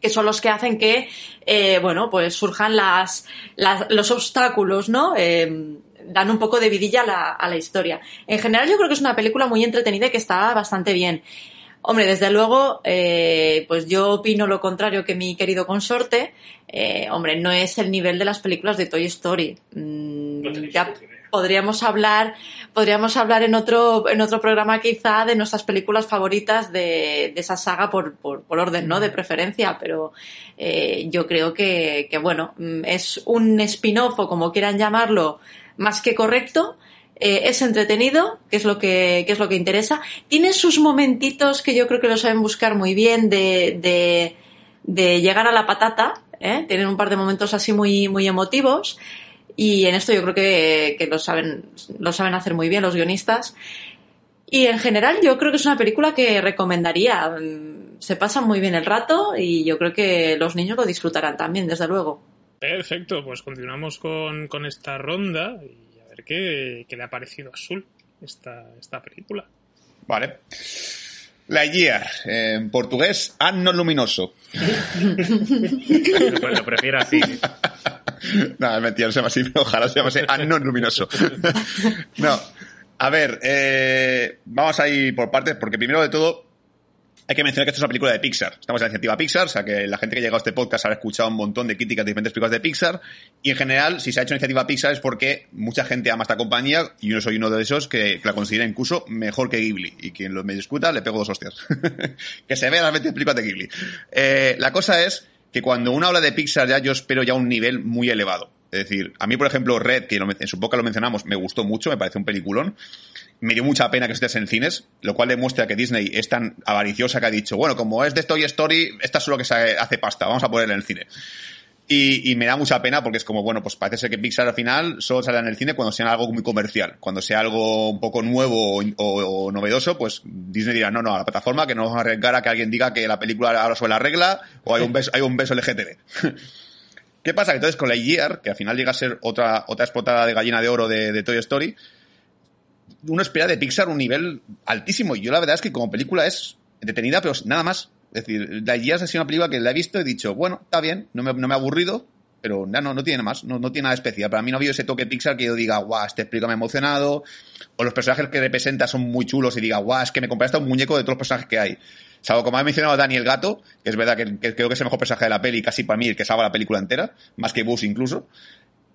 que son los que hacen que, eh, bueno, pues surjan las, las- los obstáculos, ¿no? Eh, dan un poco de vidilla a la, a la historia. En general yo creo que es una película muy entretenida y que está bastante bien. Hombre, desde luego, eh, pues yo opino lo contrario que mi querido consorte. Eh, hombre, no es el nivel de las películas de Toy Story. Mm, No tenéis ya discusión. Podríamos hablar, podríamos hablar en otro, en otro programa quizá de nuestras películas favoritas de, de esa saga por, por, por orden, ¿no? De preferencia, pero eh, yo creo que, que, bueno, mm, es un spin-off o como quieran llamarlo, más que correcto. Eh, es entretenido, que es lo que, que es lo que interesa. Tiene sus momentitos que yo creo que lo saben buscar muy bien de, de, llegar a la patata, ¿eh? Tienen un par de momentos así muy, muy emotivos. Y en esto yo creo que, que lo saben, lo saben hacer muy bien los guionistas. Y en general yo creo que es una película que recomendaría. Mm, Se pasa muy bien el rato y yo creo que los niños lo disfrutarán también, desde luego. Perfecto, pues continuamos con, con esta ronda y a ver qué, qué le ha parecido a Azul esta, esta película. Vale. La Year, en portugués, Anno Luminoso. Lo, lo prefiero así. no, es mentira, no se llama así, pero ojalá se llamase Anno Luminoso. no, a ver, eh, vamos a ir por partes, porque primero de todo, hay que mencionar que esto es una película de Pixar. Estamos en la iniciativa Pixar, o sea que la gente que ha llegado a este podcast habrá escuchado un montón de críticas de diferentes películas de Pixar. Y en general, si se ha hecho iniciativa Pixar es porque mucha gente ama esta compañía y yo soy uno de esos que, la considera incluso mejor que Ghibli. Y quien lo me discuta le pego dos hostias. que se vea las 20 películas de Ghibli. Eh, la cosa es que cuando uno habla de Pixar ya yo espero ya un nivel muy elevado. Es decir, a mí, por ejemplo, Red, que lo- en su boca lo mencionamos, me gustó mucho, me parece un peliculón. Me dio mucha pena que estés en cines, lo cual demuestra que Disney es tan avariciosa que ha dicho, bueno, como es de Toy Story, esta es solo que se hace pasta, vamos a ponerla en el cine. Y, me da mucha pena porque es como, bueno, pues parece ser que Pixar al final solo sale en el cine cuando sea algo muy comercial. Cuando sea algo un poco nuevo o novedoso, pues Disney dirá, no, no, a la plataforma que no vamos a arriesgar a que alguien diga que la película ahora sobre la regla o hay un beso, hay un beso LGTB. ¿Qué pasa? Que entonces con la Year, que al final llega a ser otra, otra explotada de gallina de oro de, de Toy Story, uno espera de Pixar un nivel altísimo. Y yo la verdad es que como película es detenida, pero nada más. Es decir, la Year ha sido una película que la he visto y he dicho, bueno, está bien, no me, no me ha aburrido, pero ya no, no tiene más, no, no tiene nada especial. Para mí no ha habido ese toque Pixar que yo diga, guau, este película me ha emocionado, o los personajes que representa son muy chulos y diga, guau, es que me compré hasta un muñeco de todos los personajes que hay. Salvo como ha mencionado Dani el gato, que es verdad que, que creo que es el mejor personaje de la peli, casi para mí el que salva la película entera, más que Buzz incluso.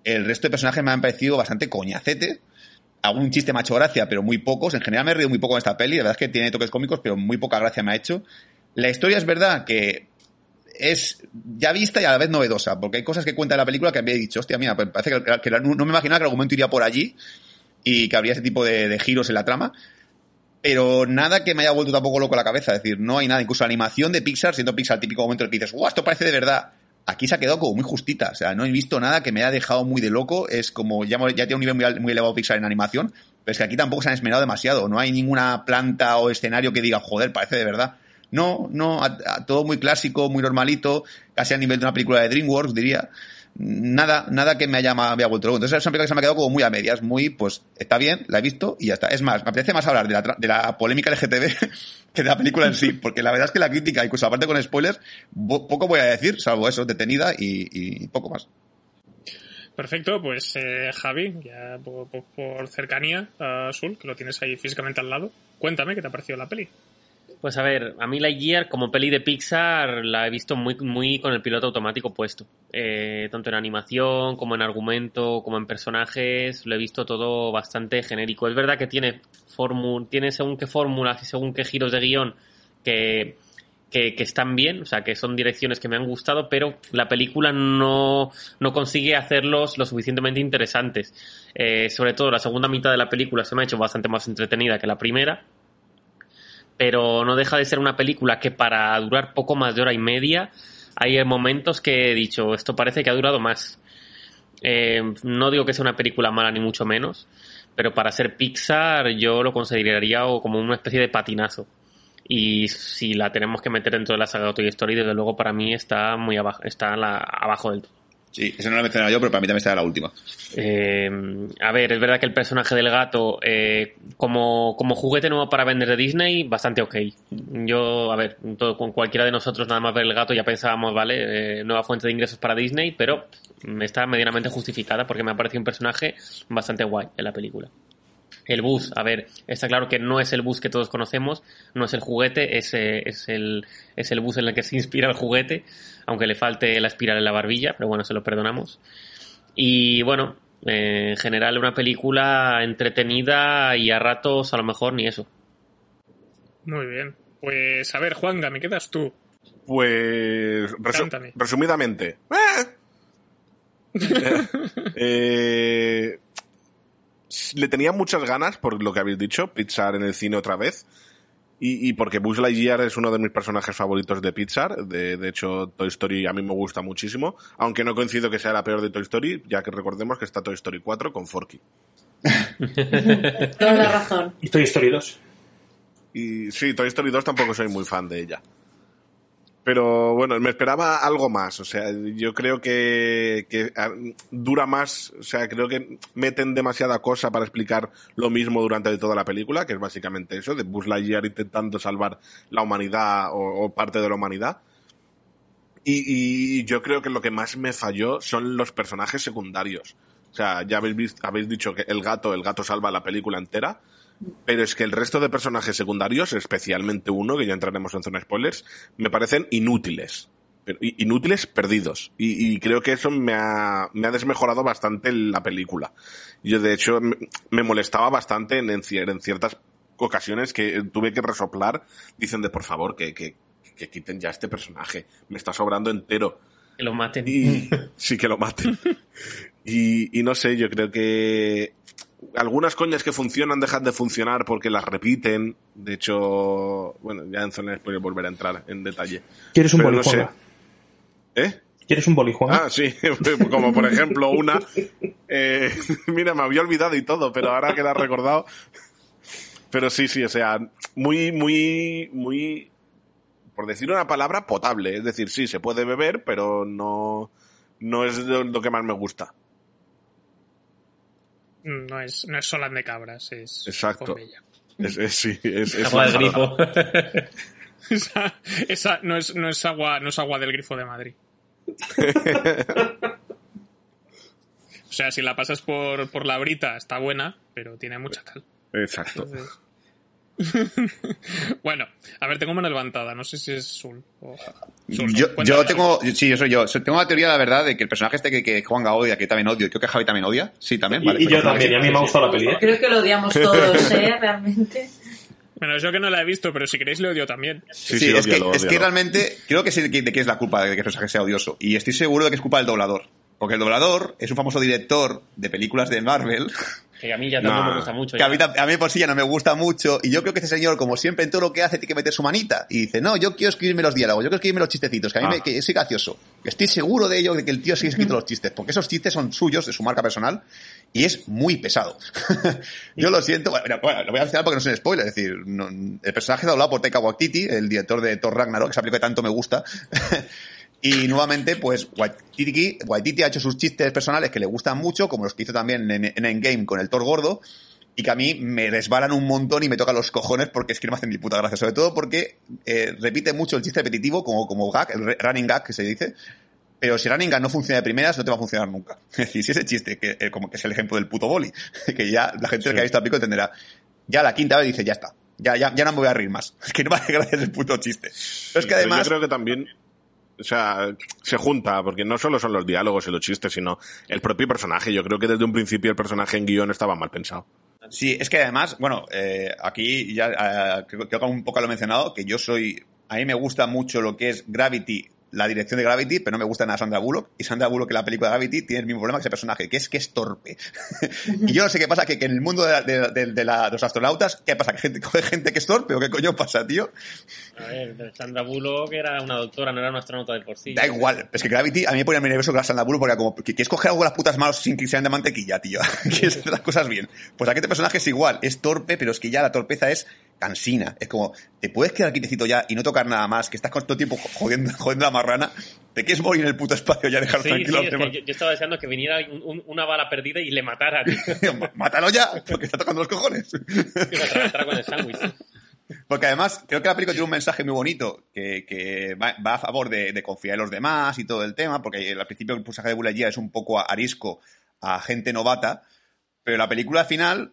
El resto de personajes me han parecido bastante coñacete. Algún chiste macho gracia, pero muy pocos. En general me he reído muy poco en esta peli. La verdad es que tiene toques cómicos, pero muy poca gracia me ha hecho. La historia es verdad que es ya vista y a la vez novedosa, porque hay cosas que cuenta en la película que había dicho, hostia, mira, pues parece que, no me imaginaba que el argumento iría por allí y que habría ese tipo de, giros en la trama. Pero nada que me haya vuelto tampoco loco la cabeza. Es decir, no hay nada. Incluso la animación de Pixar, siendo Pixar el típico momento en el que dices, ¡guau! Esto parece de verdad. Aquí se ha quedado como muy justita. O sea, no he visto nada que me haya dejado muy de loco. Es como, ya, ya tiene un nivel muy, muy elevado Pixar en animación. Pero es que aquí tampoco se han esmerado demasiado. No hay ninguna planta o escenario que diga, joder, parece de verdad. No, no, a- todo muy clásico, muy normalito, casi a nivel de una película de DreamWorks, diría. Nada, nada que me haya, me vuelto loco. Entonces es una película que se me ha quedado como muy a medias, muy, pues, está bien, la he visto y ya está. Es más, me apetece más hablar de la, de la polémica LGTB que de la película en sí, porque la verdad es que la crítica, incluso aparte con spoilers, poco voy a decir, salvo eso, detenida y, poco más. Perfecto, pues eh, Javi, ya por, cercanía a Azul, que lo tienes ahí físicamente al lado, cuéntame qué te ha parecido la peli. Pues a ver, a mí Lightyear como peli de Pixar la he visto muy, muy con el piloto automático puesto. Eh, tanto en animación, como en argumento, como en personajes, lo he visto todo bastante genérico. Es verdad que tiene, tiene según qué fórmulas y según qué giros de guion que, que, que están bien, o sea, que son direcciones que me han gustado, pero la película no, no consigue hacerlos lo suficientemente interesantes. Eh, sobre todo la segunda mitad de la película se me ha hecho bastante más entretenida que la primera pero no deja de ser una película que para durar poco más de hora y media hay momentos que he dicho, esto parece que ha durado más. Eh, no digo que sea una película mala ni mucho menos, pero para ser Pixar yo lo consideraría como una especie de patinazo. Y si la tenemos que meter dentro de la saga de Toy Story, desde luego para mí está muy abajo, está la- abajo del. Sí, ese no lo he mencionado yo, pero para mí también está la última. Eh, a ver, es verdad que el personaje del gato, eh, como, como juguete nuevo para vender de Disney, bastante ok. Yo, a ver, con cualquiera de nosotros nada más ver el gato ya pensábamos, vale, eh, nueva fuente de ingresos para Disney, pero está medianamente justificada porque me ha parecido un personaje bastante guay en la película. El bus, a ver, está claro que no es el bus que todos conocemos, no es el juguete, es, eh, es, el, es el bus en el que se inspira el juguete, aunque le falte la espiral en la barbilla, pero bueno, se lo perdonamos. Y bueno, eh, en general una película entretenida y a ratos a lo mejor ni eso. Muy bien. Pues a ver, Juanga, ¿me quedas tú? Pues resu Cántame. resumidamente. Eh, eh, le tenía muchas ganas por lo que habéis dicho, Pixar en el cine otra vez. Y, y porque Buzz Lightyear es uno de mis personajes favoritos de Pixar. De, de hecho, Toy Story a mí me gusta muchísimo. Aunque no coincido que sea la peor de Toy Story, ya que recordemos que está Toy Story 4 con Forky. Toda la razón. Y Toy Story 2. Y sí, Toy Story 2 tampoco soy muy fan de ella. Pero bueno, me esperaba algo más. O sea, yo creo que, que ah, dura más. O sea, creo que meten demasiada cosa para explicar lo mismo durante toda la película, que es básicamente eso, de Buzz Lightyear intentando salvar la humanidad o, o parte de la humanidad. Y, y yo creo que lo que más me falló son los personajes secundarios. O sea, ya habéis, visto, habéis dicho que el gato, el gato salva la película entera. Pero es que el resto de personajes secundarios, especialmente uno, que ya entraremos en zona spoilers, me parecen inútiles. Inútiles perdidos. Y, y creo que eso me ha, me ha desmejorado bastante la película. Yo, de hecho, me, molestaba bastante en, en cier- en ciertas ocasiones que tuve que resoplar diciendo, por favor, que, que, que quiten ya este personaje. Me está sobrando entero. Que lo maten. Y sí que lo maten. Y, y no sé, yo creo que algunas coñas que funcionan dejan de funcionar porque las repiten. De hecho, bueno, ya en zona de volver a entrar en detalle. ¿Quieres un Pero no sé. ¿Eh? ¿Quieres un boli, Juanma? Ah, sí, como por ejemplo una. eh, mira, me había olvidado y todo, pero ahora queda recordado. Pero sí, sí, o sea, muy, muy, muy. Por decir una palabra, potable. Es decir, sí, se puede beber, pero no, no es lo que más me gusta. No es, no es Solán de Cabras, es Exacto. Es, es- sí, es, es Agua del grifo. Esa, esa no, es, no, es agua, no es agua del grifo de Madrid. O sea, si la pasas por, por la brita está buena, pero tiene mucha cal. Exacto. Entonces- bueno, a ver, tengo mano levantada, no sé si es Sul o Sul, Yo, tengo, sí, yo soy yo. Tengo la teoría, la verdad, de que el personaje este que, que Juanga odia, que también odio, creo que Javi también odia. Sí, también, Y- vale. y, yo también, y a mí me ha gustado la peli. ¿eh? Creo que lo odiamos todos, ¿eh? Realmente. Bueno, yo que no la he visto, pero si queréis le odio también. Sí, Sí, sí, es, que, es que realmente creo que sé de qué es la culpa de que el personaje sea odioso. Y estoy seguro de que es culpa del doblador. Porque el doblador es un famoso director de películas de Marvel Que a mí ya tampoco Nah. me gusta mucho. que a mí, tam- a mí por sí ya no me gusta mucho. Y yo creo que este señor, como siempre en todo lo que hace, tiene que meter su manita. Y dice, no, yo quiero escribirme los diálogos, yo quiero escribirme los chistecitos, que a mí Ah. me, que soy gracioso. Estoy seguro de ello, de que el tío sigue escrito los chistes, porque esos chistes son suyos, de su marca personal, y es muy pesado. yo lo siento, bueno, bueno, lo voy a mencionar porque no es un spoiler, es decir, no- el personaje doblado por Taika Waititi, el director de Thor Ragnarok, esa película que tanto me gusta. Y nuevamente, pues, Waititi, Waititi ha hecho sus chistes personales que le gustan mucho, como los que hizo también en, en Endgame con el Thor gordo, y que a mí me resbalan un montón y me tocan los cojones porque es que no me hacen ni puta gracia. Sobre todo porque eh, repite mucho el chiste repetitivo como, como gag, el running gag que se dice. Pero si running gag no funciona de primeras, no te va a funcionar nunca. Es decir, si ese chiste, que eh, como que es el ejemplo del puto boli, que ya la gente que ha visto la película entenderá. Ya la quinta vez dice, ya está. Ya, ya, ya no me voy a reír más. Es que no me hace gracia el puto chiste. Pero es que Pero además... Yo creo que también, o sea, se junta, porque no solo son los diálogos y los chistes, sino el propio personaje. Yo creo que desde un principio el personaje en guion estaba mal pensado. Sí, es que además, bueno, eh, aquí ya eh, creo, que un poco lo he mencionado, que yo soy, a mí me gusta mucho lo que es Gravity, la dirección de Gravity, pero no me gusta nada Sandra Bullock. Y Sandra Bullock en la película de Gravity tiene el mismo problema que ese personaje, que es que es torpe. y yo no sé qué pasa, que, que en el mundo de, la- de- de- de la- los astronautas, ¿qué pasa? ¿Que gente coge gente que es torpe o qué coño pasa, tío? A ver, Sandra Bullock era una doctora, no era una astronauta de por sí. Da igual, es que Gravity a mí me pone nervioso con la Sandra Bullock porque como que quieres coger algo de las putas manos sin que sean de mantequilla, tío. quieres hacer las cosas bien. Pues aquí este personaje es igual, es torpe, pero es que ya la torpeza es cansina. Es como, ¿te puedes quedar quietecito ya y no tocar nada más? Que estás con todo el tiempo jodiendo, jodiendo la marrana. ¿Te quieres morir en el puto espacio ya dejar Sí, tranquilo sí, es que yo, yo estaba deseando que viniera un- un- una bala perdida y le matara. Mátalo ya, porque está tocando los cojones. Con el sándwich. Porque además, creo que la película tiene un mensaje muy bonito que, que va, va a favor de, de confiar en los demás y todo el tema, porque al principio el personaje de Bula es un poco arisco a gente novata, pero la película al final,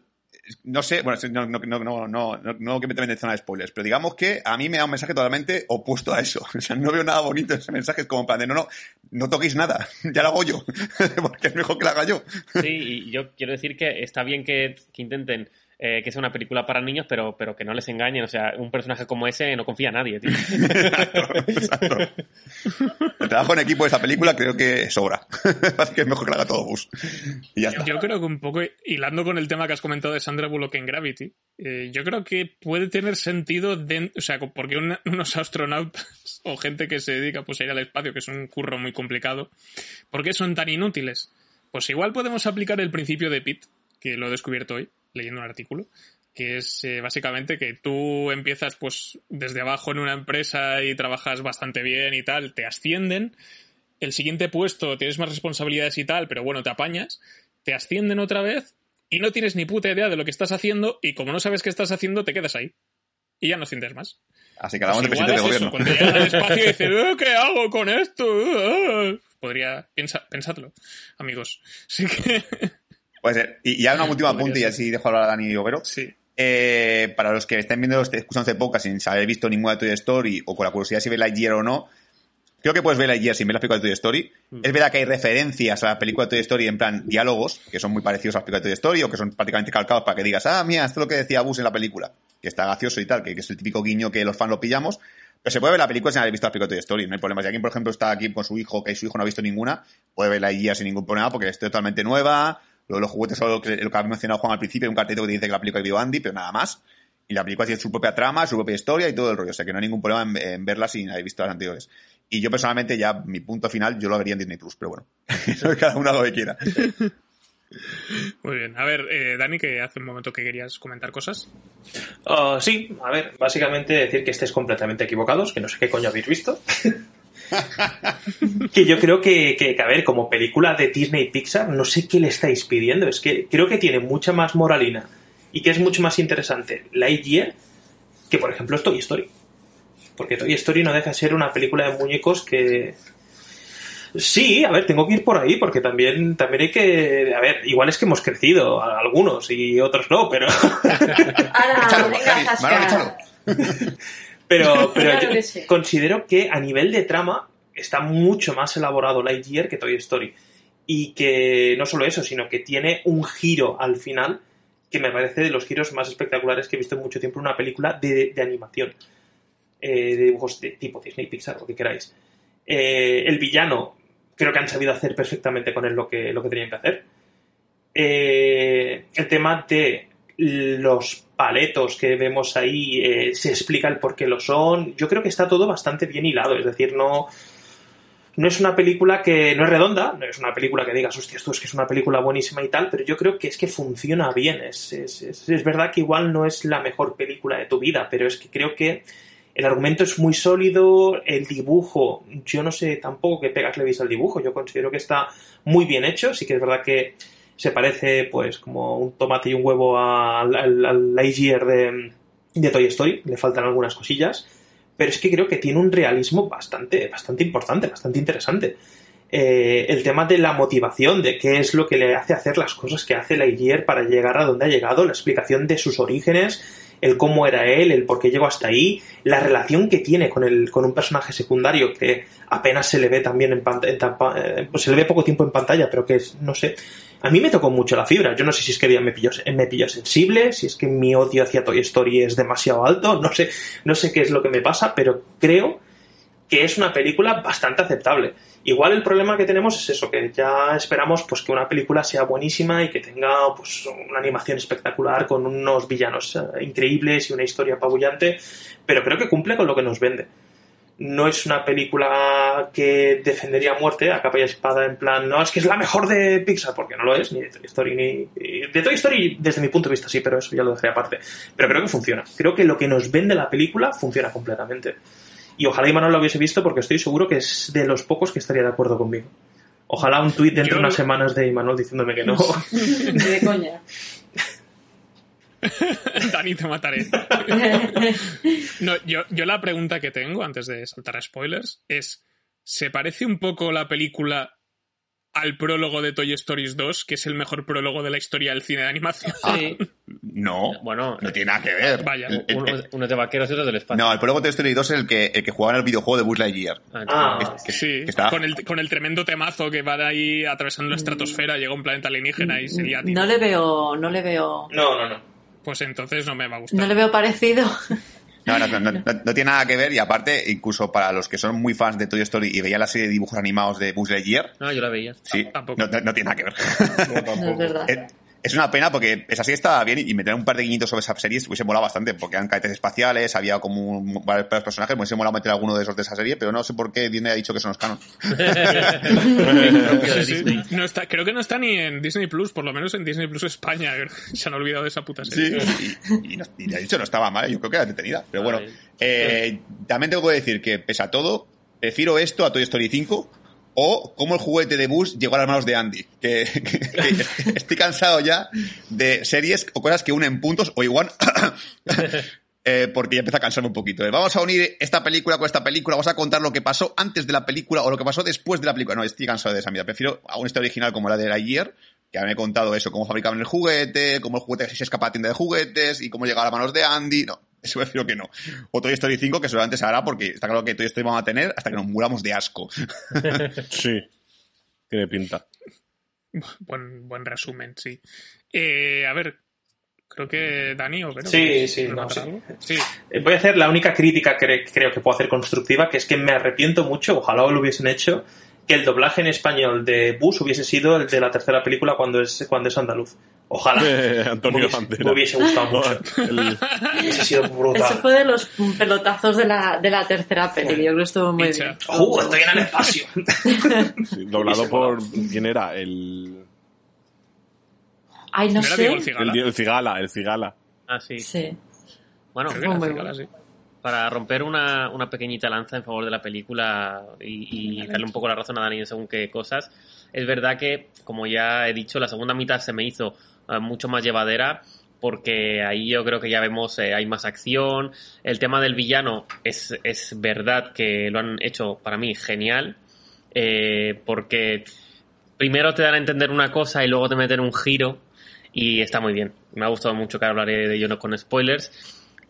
no sé, bueno, no, no, no, no, no, que me en zona de spoilers, pero digamos que a mí me da un mensaje totalmente opuesto a eso. O sea, no veo nada bonito ese mensaje, es como plan de, no, no, no toquéis nada, ya lo hago yo, porque es mejor que lo haga yo. Sí, y yo quiero decir que está bien que intenten eh, que sea una película para niños, pero, pero que no les engañen. O sea, un personaje como ese no confía a nadie, tío. Exacto. El trabajo en equipo de esa película creo que sobra. Así que es mejor que la haga todo Gus. Y ya está. Yo creo que un poco, hilando con el tema que has comentado de Sandra Bullock en Gravity, eh, yo creo que puede tener sentido, o sea, porque una- unos astronautas o gente que se dedica pues, a ir al espacio, que es un curro muy complicado, ¿por qué son tan inútiles? Pues igual podemos aplicar el principio de Pitt, que lo he descubierto hoy, leyendo un artículo, que es eh, básicamente que tú empiezas pues desde abajo en una empresa y trabajas bastante bien y tal, te ascienden, el siguiente puesto tienes más responsabilidades y tal, pero bueno, te apañas, te ascienden otra vez y no tienes ni puta idea de lo que estás haciendo y como no sabes qué estás haciendo, te quedas ahí. Y ya no asciendes más. Así que Pues de presidente de eso, gobierno. cuando llegas al espacio y dices, "Eh, ¿qué hago con esto? Eh". Podría, pensadlo, amigos. Sí que, Puede ser. Y y ya una última apunte y así dejo hablar a Dani Overo. sí. Eh, para los que estén viendo, escuchando este podcast sin haber visto ninguna de Toy Story o con la curiosidad si ve Lightyear o no, creo que puedes ver Lightyear sin ver las películas de Toy Story. Mm. Es verdad que hay referencias a la película de Toy Story en plan diálogos, que son muy parecidos a las películas de Toy Story o que son prácticamente calcados para que digas, ah, mira, esto es lo que decía Bus en la película, que está gracioso y tal, que, que es el típico guiño que los fans lo pillamos. Pero se puede ver la película sin haber visto las películas de Toy Story, no hay problema. Si alguien, por ejemplo, está aquí con su hijo, que su hijo no ha visto ninguna, puede ver Lightyear sin ningún problema porque es totalmente nueva. Lo de los juguetes son lo que, lo que ha mencionado Juan al principio, un cartelito que dice que la película vivió Andy, pero nada más. Y la película tiene su propia trama, su propia historia y todo el rollo. O sea que no hay ningún problema en, en verla sin haber visto las anteriores. Y yo personalmente ya, mi punto final, yo lo vería en Disney Plus, pero bueno. Eso cada uno lo que quiera. Muy bien. A ver, eh, Dani, que hace un momento que querías comentar cosas. Ah, sí, a ver, básicamente decir que estéis completamente equivocados, que no sé qué coño habéis visto. que yo creo que, que, que, a ver, como película de Disney y Pixar, no sé qué le estáis pidiendo. Es que creo que tiene mucha más moralina y que es mucho más interesante Lightyear que, por ejemplo, Toy Story. Porque Toy Story no deja de ser una película de muñecos que. Sí, a ver, tengo que ir por ahí porque también, también hay que. A ver, igual es que hemos crecido, algunos y otros no, pero. Ahora, venga, Pero, pero Claro yo que sí. considero que a nivel de trama está mucho más elaborado Lightyear que Toy Story. Y que no solo eso, sino que tiene un giro al final que me parece de los giros más espectaculares que he visto en mucho tiempo en una película de, de animación. Eh, de dibujos de tipo Disney, Pixar, lo que queráis. Eh, el villano, creo que han sabido hacer perfectamente con él lo que, lo que tenían que hacer. Eh, el tema de los paletos que vemos ahí, eh, se explica el por qué lo son. Yo creo que está todo bastante bien hilado, es decir, no, no es una película que no es redonda, no es una película que digas, hostia, esto es que es una película buenísima y tal, pero yo creo que es que funciona bien. Es, es, es, es verdad que igual no es la mejor película de tu vida, pero es que creo que el argumento es muy sólido, el dibujo, yo no sé tampoco qué pegas le al dibujo, yo considero que está muy bien hecho, sí que es verdad que se parece pues como un tomate y un huevo al, al, de, Toy Story, le faltan algunas cosillas, pero es que creo que tiene un realismo bastante, bastante importante, bastante interesante. Eh, el tema de la motivación, de qué es lo que le hace hacer las cosas que hace Lightyear para llegar a donde ha llegado, la explicación de sus orígenes, el cómo era él, el por qué llegó hasta ahí, la relación que tiene con, el, con un personaje secundario que apenas se le ve también en pantalla, pues se le ve poco tiempo en pantalla, pero que es, no sé, a mí me tocó mucho la fibra. Yo no sé si es que me pilló, me pilló sensible, si es que mi odio hacia Toy Story es demasiado alto, no sé, no sé qué es lo que me pasa, pero creo que es una película bastante aceptable. Igual el problema que tenemos es eso, que ya esperamos pues que una película sea buenísima y que tenga pues una animación espectacular con unos villanos eh, increíbles y una historia apabullante, pero creo que cumple con lo que nos vende. No es una película que defendería a muerte a capa y espada en plan, no, es que es la mejor de Pixar, porque no lo es, ni de Toy Story, ni... De Toy Story desde mi punto de vista sí, pero eso ya lo dejaré aparte. Pero creo que funciona. Creo que lo que nos vende la película funciona completamente. Y ojalá Imanol lo hubiese visto porque estoy seguro que es de los pocos que estaría de acuerdo conmigo. Ojalá un tuit dentro de unas semanas de Imanol diciéndome que no. de coña. Dani, te mataré. No, yo, yo la pregunta que tengo, antes de saltar a spoilers, es: ¿se parece un poco la película al prólogo de Toy Stories 2, que es el mejor prólogo de la historia del cine de animación? Sí. No, Bueno, no tiene nada que ver. Vaya. El- el- uno, de vaqueros y otro del espacio. no, el prólogo de Toy Story 2 es el que, el que jugaba en el videojuego de Buzz Lightyear. Ah, Ah. Que- Sí, que está- con, el, con el tremendo temazo que va de ahí atravesando la estratosfera, llega un planeta alienígena y sería No le veo, no le veo, No, no, no. Pues entonces no me va a gustar. no le veo parecido. No, no, no, no, no- no tiene nada que ver y aparte, incluso para los que son muy fans de Toy Story y veían la serie de dibujos animados de Buzz Lightyear, Ah, yo la veía. sí, tampoco. no, no- no tiene nada que ver. No es verdad. Es una pena porque esa serie estaba bien y meter un par de guiñitos sobre esa serie hubiese molado bastante porque eran cadetes espaciales, había como un- varios personajes, me hubiese molado meter alguno de esos de esa serie, pero no sé por qué Disney ha dicho que eso no es canon. Sí, sí. No está, creo que no está ni en Disney Plus, por lo menos en Disney Plus España. Se han olvidado de esa puta serie. Sí, y, y, no- y de hecho no estaba mal, yo creo que era entretenida. Pero bueno, eh, también tengo que decir que, pese a todo, prefiero esto a Toy Story 5 o cómo el juguete de Buzz llegó a las manos de Andy. Que, que- que estoy cansado ya de series o cosas que unen puntos o igual... eh, porque ya empieza a cansarme un poquito. Eh, Vamos a unir esta película con esta película, vamos a contar lo que pasó antes de la película o lo que pasó después de la película. No, estoy cansado de esa mierda. Prefiero a una historia original como la de Lightyear, que me he contado eso, cómo fabricaban el juguete, cómo el juguete se escapa a tienda de juguetes y cómo llega a las manos de Andy. No, eso prefiero que no. O Toy Story 5, que seguramente se hará porque está claro que Toy Story vamos a tener hasta que nos muramos de asco. Sí. Tiene pinta. Buen, buen resumen, sí. Eh, a ver, creo que Dani o Vero, Sí, ¿quieres sí, no, sí. Sí, Eh, Voy a hacer la única crítica que cre- creo que puedo hacer constructiva, que es que me arrepiento mucho, ojalá lo hubiesen hecho, que el doblaje en español de Bus hubiese sido el de la tercera película cuando es, cuando es andaluz. Ojalá. Eh, Antonio me, hubiese, me hubiese gustado mucho. El- Hubiese sido Ese brutal. fue de los pelotazos de la, de la tercera peli. Yo creo que estuvo muy Picha. bien. ¡Uh, estoy en el espacio! sí, doblado por. ¿Quién era? El. Ay, no ¿No era Diego el sé. Cigala? El, el Cigala, el Cigala. Ah, sí. Sí. Bueno, Creo que era Muy Cigala, bueno. sí. Para romper una, una pequeñita lanza en favor de la película y, y darle un poco la razón a Dani en según qué cosas, es verdad que, como ya he dicho, la segunda mitad se me hizo eh, mucho más llevadera porque ahí yo creo que ya vemos, eh, hay más acción. El tema del villano es, es verdad que lo han hecho para mí genial, eh, porque primero te dan a entender una cosa y luego te meten un giro y está muy bien. Me ha gustado mucho que hablaré de ello no con spoilers.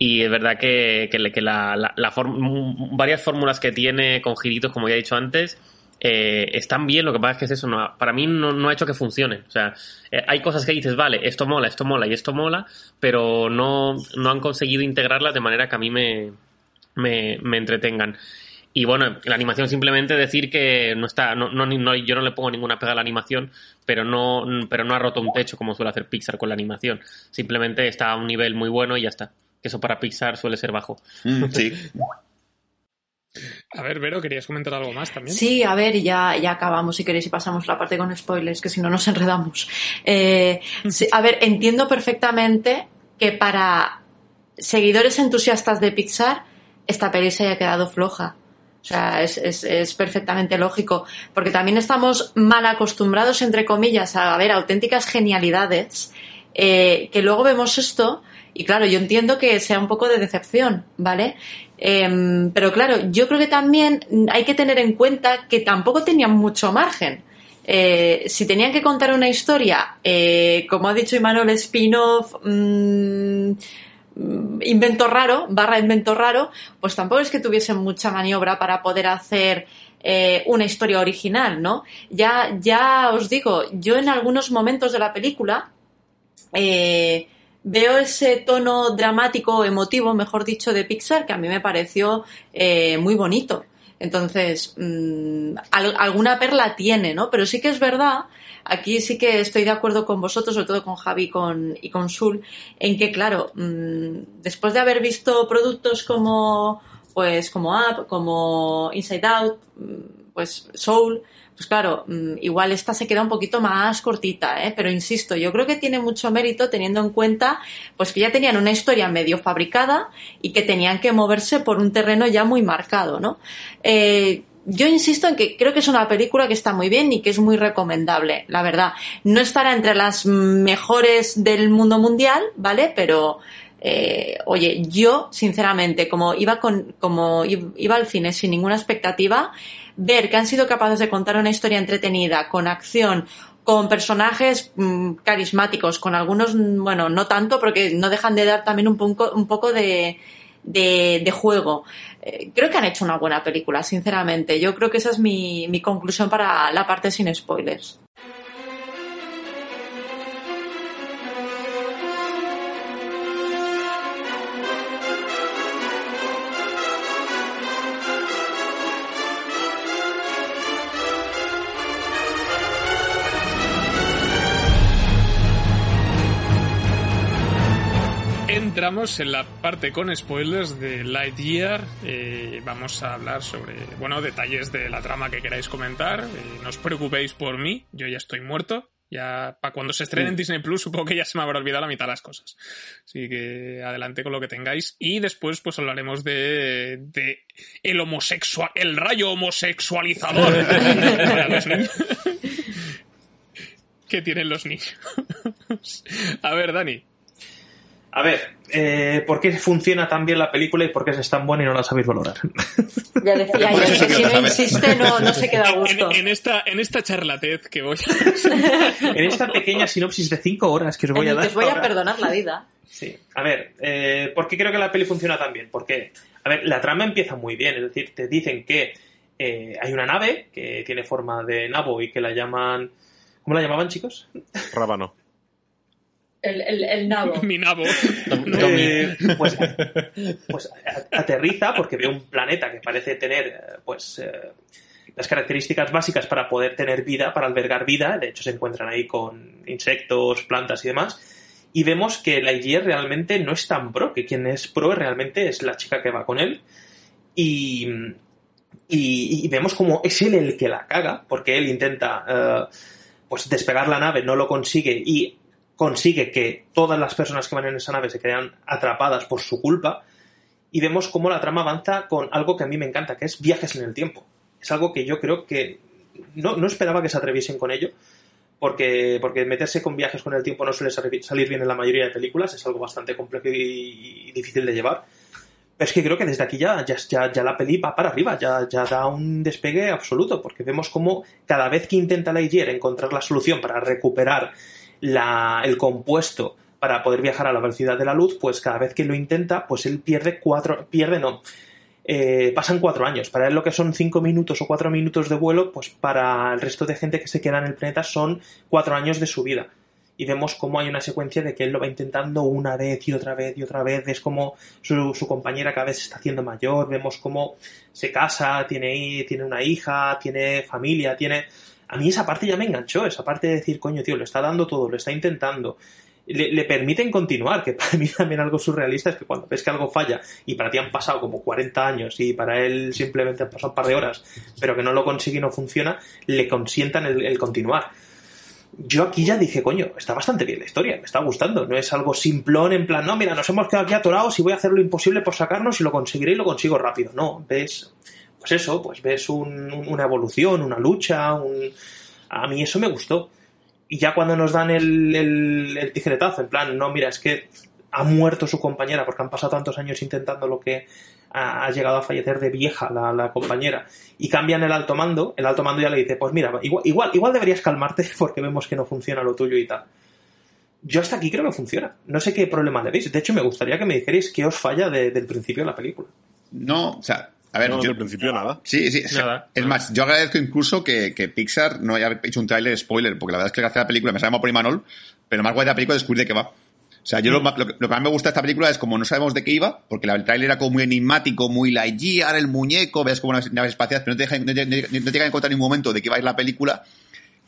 Y es verdad que, que, que la, la- la varias fórmulas que tiene con giritos, como ya he dicho antes, eh, están bien. Lo que pasa es que es eso, no- para mí no, ha hecho que funcionen. O sea, eh, hay cosas que dices, vale, esto mola, esto mola y esto mola, pero no, no han conseguido integrarlas de manera que a mí me, me, me entretengan. Y bueno, la animación simplemente decir que no está, no, no, no- yo no le pongo ninguna pega a la animación, pero no, pero no ha roto un techo como suele hacer Pixar con la animación. Simplemente está a un nivel muy bueno y ya está. Que eso para Pixar suele ser bajo. Mm, sí. A ver, Vero, ¿querías comentar algo más también? Sí, a ver, ya, ya acabamos si queréis y pasamos la parte con spoilers, que si no nos enredamos. Eh, sí, a ver, entiendo perfectamente que para seguidores entusiastas de Pixar esta peli se haya quedado floja. O sea, es, es, es perfectamente lógico, porque también estamos mal acostumbrados, entre comillas, a ver auténticas genialidades, eh, que luego vemos esto y claro, yo entiendo que sea un poco de decepción, ¿vale? Em, pero claro, yo creo que también hay que tener en cuenta que tampoco tenían mucho margen. Eh, si tenían que contar una historia, eh, como ha dicho Imanol, spin-off, mm, mm, invento raro, barra invento raro, pues tampoco es que tuviesen mucha maniobra para poder hacer eh, una historia original, ¿no? Ya, ya os digo, yo en algunos momentos de la película veo ese tono dramático, emotivo, mejor dicho, de Pixar que a mí me pareció eh, muy bonito. Entonces, mm, al- alguna perla tiene, ¿no? Pero sí que es verdad, aquí sí que estoy de acuerdo con vosotros, sobre todo con Javi con, y con Sul, en que, claro, mm, después de haber visto productos como pues como Up, como Inside Out, mm, pues Soul, pues claro, mm, igual esta se queda un poquito más cortita, ¿eh? pero insisto, yo creo que tiene mucho mérito teniendo en cuenta pues que ya tenían una historia medio fabricada y que tenían que moverse por un terreno ya muy marcado, ¿no? Eh, yo insisto en que creo que es una película que está muy bien y que es muy recomendable, la verdad. No estará entre las mejores del mundo mundial, ¿vale? Pero, eh, oye, yo, sinceramente, como iba con, como iba al cine sin ninguna expectativa, ver que han sido capaces de contar una historia entretenida, con acción, con personajes mm, carismáticos, con algunos, mm, bueno, no tanto, porque no dejan de dar también un poco, un poco de, de, juego. Eh, creo que han hecho una buena película, sinceramente. Yo creo que esa es mi, mi conclusión para la parte sin spoilers. En la parte con spoilers de Lightyear. Eh, vamos a hablar sobre, bueno, detalles de la trama que queráis comentar. Eh, no os preocupéis por mí, yo ya estoy muerto. Ya, para cuando se estrene en Disney Plus, supongo que ya se me habrá olvidado la mitad de las cosas. Así que adelante con lo que tengáis. Y después, pues hablaremos de, de el homosexual, el rayo homosexualizador. ¿Qué tienen los niños? a ver, Dani. A ver, eh, ¿por qué funciona tan bien la película y por qué es tan buena y no la sabéis valorar? Ya decía yo, que si no insiste no, no se queda a gusto. En, en, esta, en esta charlatez que voy a... en esta pequeña sinopsis de cinco horas que os voy en a dar. Que os voy a ahora. perdonar la vida. Sí. A ver, eh, ¿por qué creo que la peli funciona tan bien? Porque, a ver, la trama empieza muy bien. Es decir, te dicen que eh, hay una nave que tiene forma de nabo y que la llaman... ¿Cómo la llamaban, chicos? Rábano. El, el, el nabo. Mi nabo. Eh, pues, pues aterriza porque ve un planeta que parece tener eh, pues eh, las características básicas para poder tener vida, para albergar vida. De hecho, se encuentran ahí con insectos, plantas y demás. Y vemos que Lightyear realmente no es tan pro, que quien es pro realmente es la chica que va con él. Y, y, y vemos como es él el que la caga, porque él intenta eh, pues despegar la nave, no lo consigue y consigue que todas las personas que van en esa nave se quedan atrapadas por su culpa y vemos cómo la trama avanza con algo que a mí me encanta, que es viajes en el tiempo. Es algo que yo creo que no, no esperaba que se atreviesen con ello, porque, porque meterse con viajes con el tiempo no suele salir bien en la mayoría de películas, es algo bastante complejo y, difícil de llevar. Pero es que creo que desde aquí ya, ya, ya, ya la peli va para arriba, ya, ya da un despegue absoluto, porque vemos cómo cada vez que intenta Lightyear encontrar la solución para recuperar la, el compuesto para poder viajar a la velocidad de la luz, pues cada vez que lo intenta, pues él pierde cuatro, pierde no, eh, pasan cuatro años. Para él lo que son cinco minutos o cuatro minutos de vuelo, pues para el resto de gente que se queda en el planeta son cuatro años de su vida. Y vemos cómo hay una secuencia de que él lo va intentando una vez y otra vez y otra vez. Es como su, compañera cada vez se está haciendo mayor. Vemos cómo se casa, tiene, tiene una hija, tiene familia, tiene a mí esa parte ya me enganchó, esa parte de decir, coño, tío, lo está dando todo, lo está intentando. Le, permiten continuar, que para mí también algo surrealista es que cuando ves que algo falla y para ti han pasado como 40 años y para él simplemente han pasado un par de horas, pero que no lo consigue y no funciona, le consientan el, el continuar. Yo aquí ya dije, coño, está bastante bien la historia, me está gustando. No es algo simplón en plan, no, mira, nos hemos quedado aquí atorados y voy a hacer lo imposible por sacarnos y lo conseguiré y lo consigo rápido. No, ves pues eso, pues ves un, un, una evolución, una lucha, un... a mí eso me gustó. Y ya cuando nos dan el, el, el, tijeretazo, en plan, no, mira, es que ha muerto su compañera porque han pasado tantos años intentando lo que ha, llegado a fallecer de vieja la, compañera y cambian el alto mando, el alto mando ya le dice, pues mira, igual, igual, igual deberías calmarte porque vemos que no funciona lo tuyo y tal. Yo hasta aquí creo que funciona. No sé qué problema le. De hecho, me gustaría que me dijerais qué os falla de, del principio de la película. No, o sea, a ver, no, yo, al principio nada. Sí, sí. Nada. Es más, yo agradezco incluso que, que, Pixar no haya hecho un tráiler spoiler, porque la verdad es que gracias a la película me sabemos por Imanol, pero más guay de la película es descubrir de qué va. O sea, yo lo, lo, lo, que más me gusta de esta película es como no sabemos de qué iba, porque la, el tráiler era como muy enigmático, muy Lightyear, el muñeco, ves como unas naves espaciales, pero no te dejan, no, no, no te dejan encontrar en ningún momento de qué va a ir la película.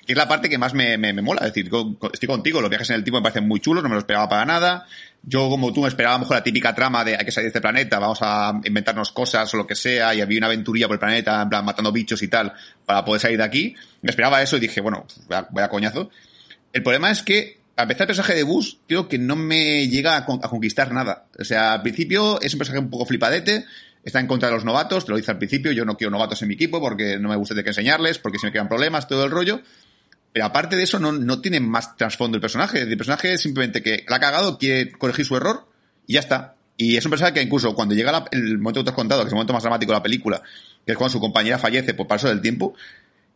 Que es la parte que más me, me, me mola. Es decir, estoy contigo, los viajes en el tiempo me parecen muy chulos, no me los esperaba para nada. Yo, como tú, me esperaba a lo mejor la típica trama de hay que salir de este planeta, vamos a inventarnos cosas o lo que sea, y había una aventurilla por el planeta, en plan matando bichos y tal, para poder salir de aquí. Me esperaba eso y dije, bueno, vaya, vaya coñazo. El problema es que, a empezar el personaje de Bus, creo que no me llega a, con- a conquistar nada. O sea, al principio es un personaje un poco flipadete, está en contra de los novatos, te lo dice al principio, yo no quiero novatos en mi equipo porque no me gusta de qué enseñarles, porque si me crean problemas, todo el rollo. Pero aparte de eso, no, no tiene más trasfondo el personaje. El personaje es simplemente que la ha cagado, quiere corregir su error y ya está. Y es un personaje que incluso cuando llega la- el momento que te has contado, que es el momento más dramático de la película, que es cuando su compañera fallece por paso del tiempo,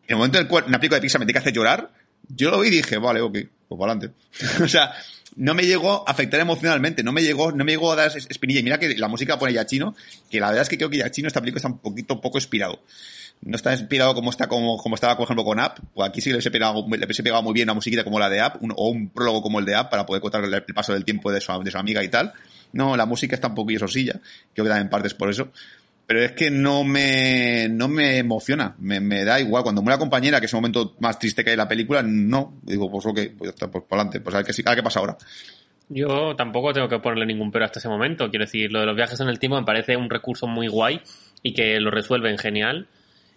en el momento en el cual una película de Pixar me tiene que hacer llorar, yo lo vi y dije, vale, ok, pues para adelante. o sea, no me llegó a afectar emocionalmente, no me llegó, no me llegó a dar es- espinilla. Y mira que la música pone Yachino, que la verdad es que creo que Yachino esta película está un poquito poco inspirado. No está inspirado como está como, como estaba, por ejemplo, con App. Pues aquí sí que le hubiese pegado, le hubiese pegado muy bien una musiquita como la de App, o un prólogo como el de App, para poder contar el, paso del tiempo de su, de su amiga y tal. No, la música está un poquillo sosilla. Creo que también en parte es por eso. Pero es que no me, no me emociona. Me, me da igual. Cuando muere la compañera, que es el momento más triste que hay en la película, no. Digo, pues ok, pues está, pues para adelante. Pues a ver qué, a ver qué pasa ahora. Yo tampoco tengo que ponerle ningún pero hasta ese momento. Quiero decir, lo de los viajes en el tiempo me parece un recurso muy guay y que lo resuelven genial.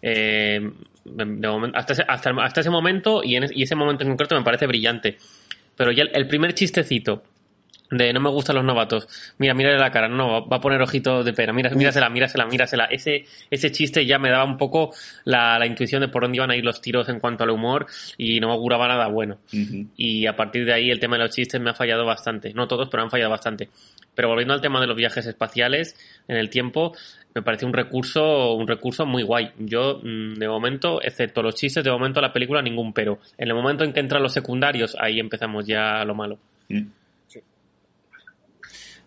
Eh, de momento- hasta, ese, hasta, hasta ese momento y, en, y ese momento en concreto me parece brillante. Pero ya el, el primer chistecito de no me gustan los novatos, mira, mírale la cara, no, va a poner ojito de pena, mira, mírasela, mírasela, mírasela. Ese, ese chiste ya me daba un poco la, la intuición de por dónde iban a ir los tiros en cuanto al humor y no me auguraba nada bueno. Y a partir de ahí el tema de los chistes me ha fallado bastante. No todos, pero han fallado bastante. Pero volviendo al tema de los viajes espaciales en el tiempo, me parece un recurso, un recurso muy guay. Yo, mm, de momento, excepto los chistes, de momento la película ningún pero. En el momento en que entran los secundarios, ahí empezamos ya lo malo.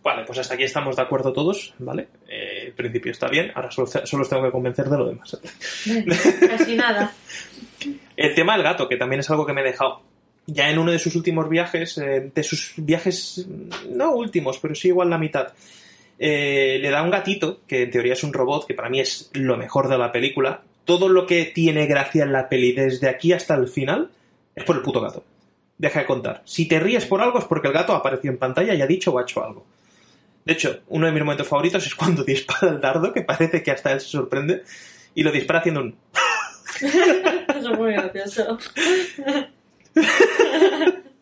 Vale, pues hasta aquí estamos de acuerdo todos, ¿vale? Eh, en principio está bien, ahora solo, solo os tengo que convencer de lo demás. Casi nada. El tema del gato, que también es algo que me he dejado. Ya en uno de sus últimos viajes, eh, de sus viajes, no últimos, pero sí igual la mitad, eh, le da un gatito, que en teoría es un robot, que para mí es lo mejor de la película. Todo lo que tiene gracia en la peli desde aquí hasta el final es por el puto gato. Deja de contar. Si te ríes por algo es porque el gato ha aparecido en pantalla y ha dicho o ha hecho algo. De hecho, uno de mis momentos favoritos es cuando dispara el dardo, que parece que hasta él se sorprende, y lo dispara haciendo un... Eso es muy gracioso.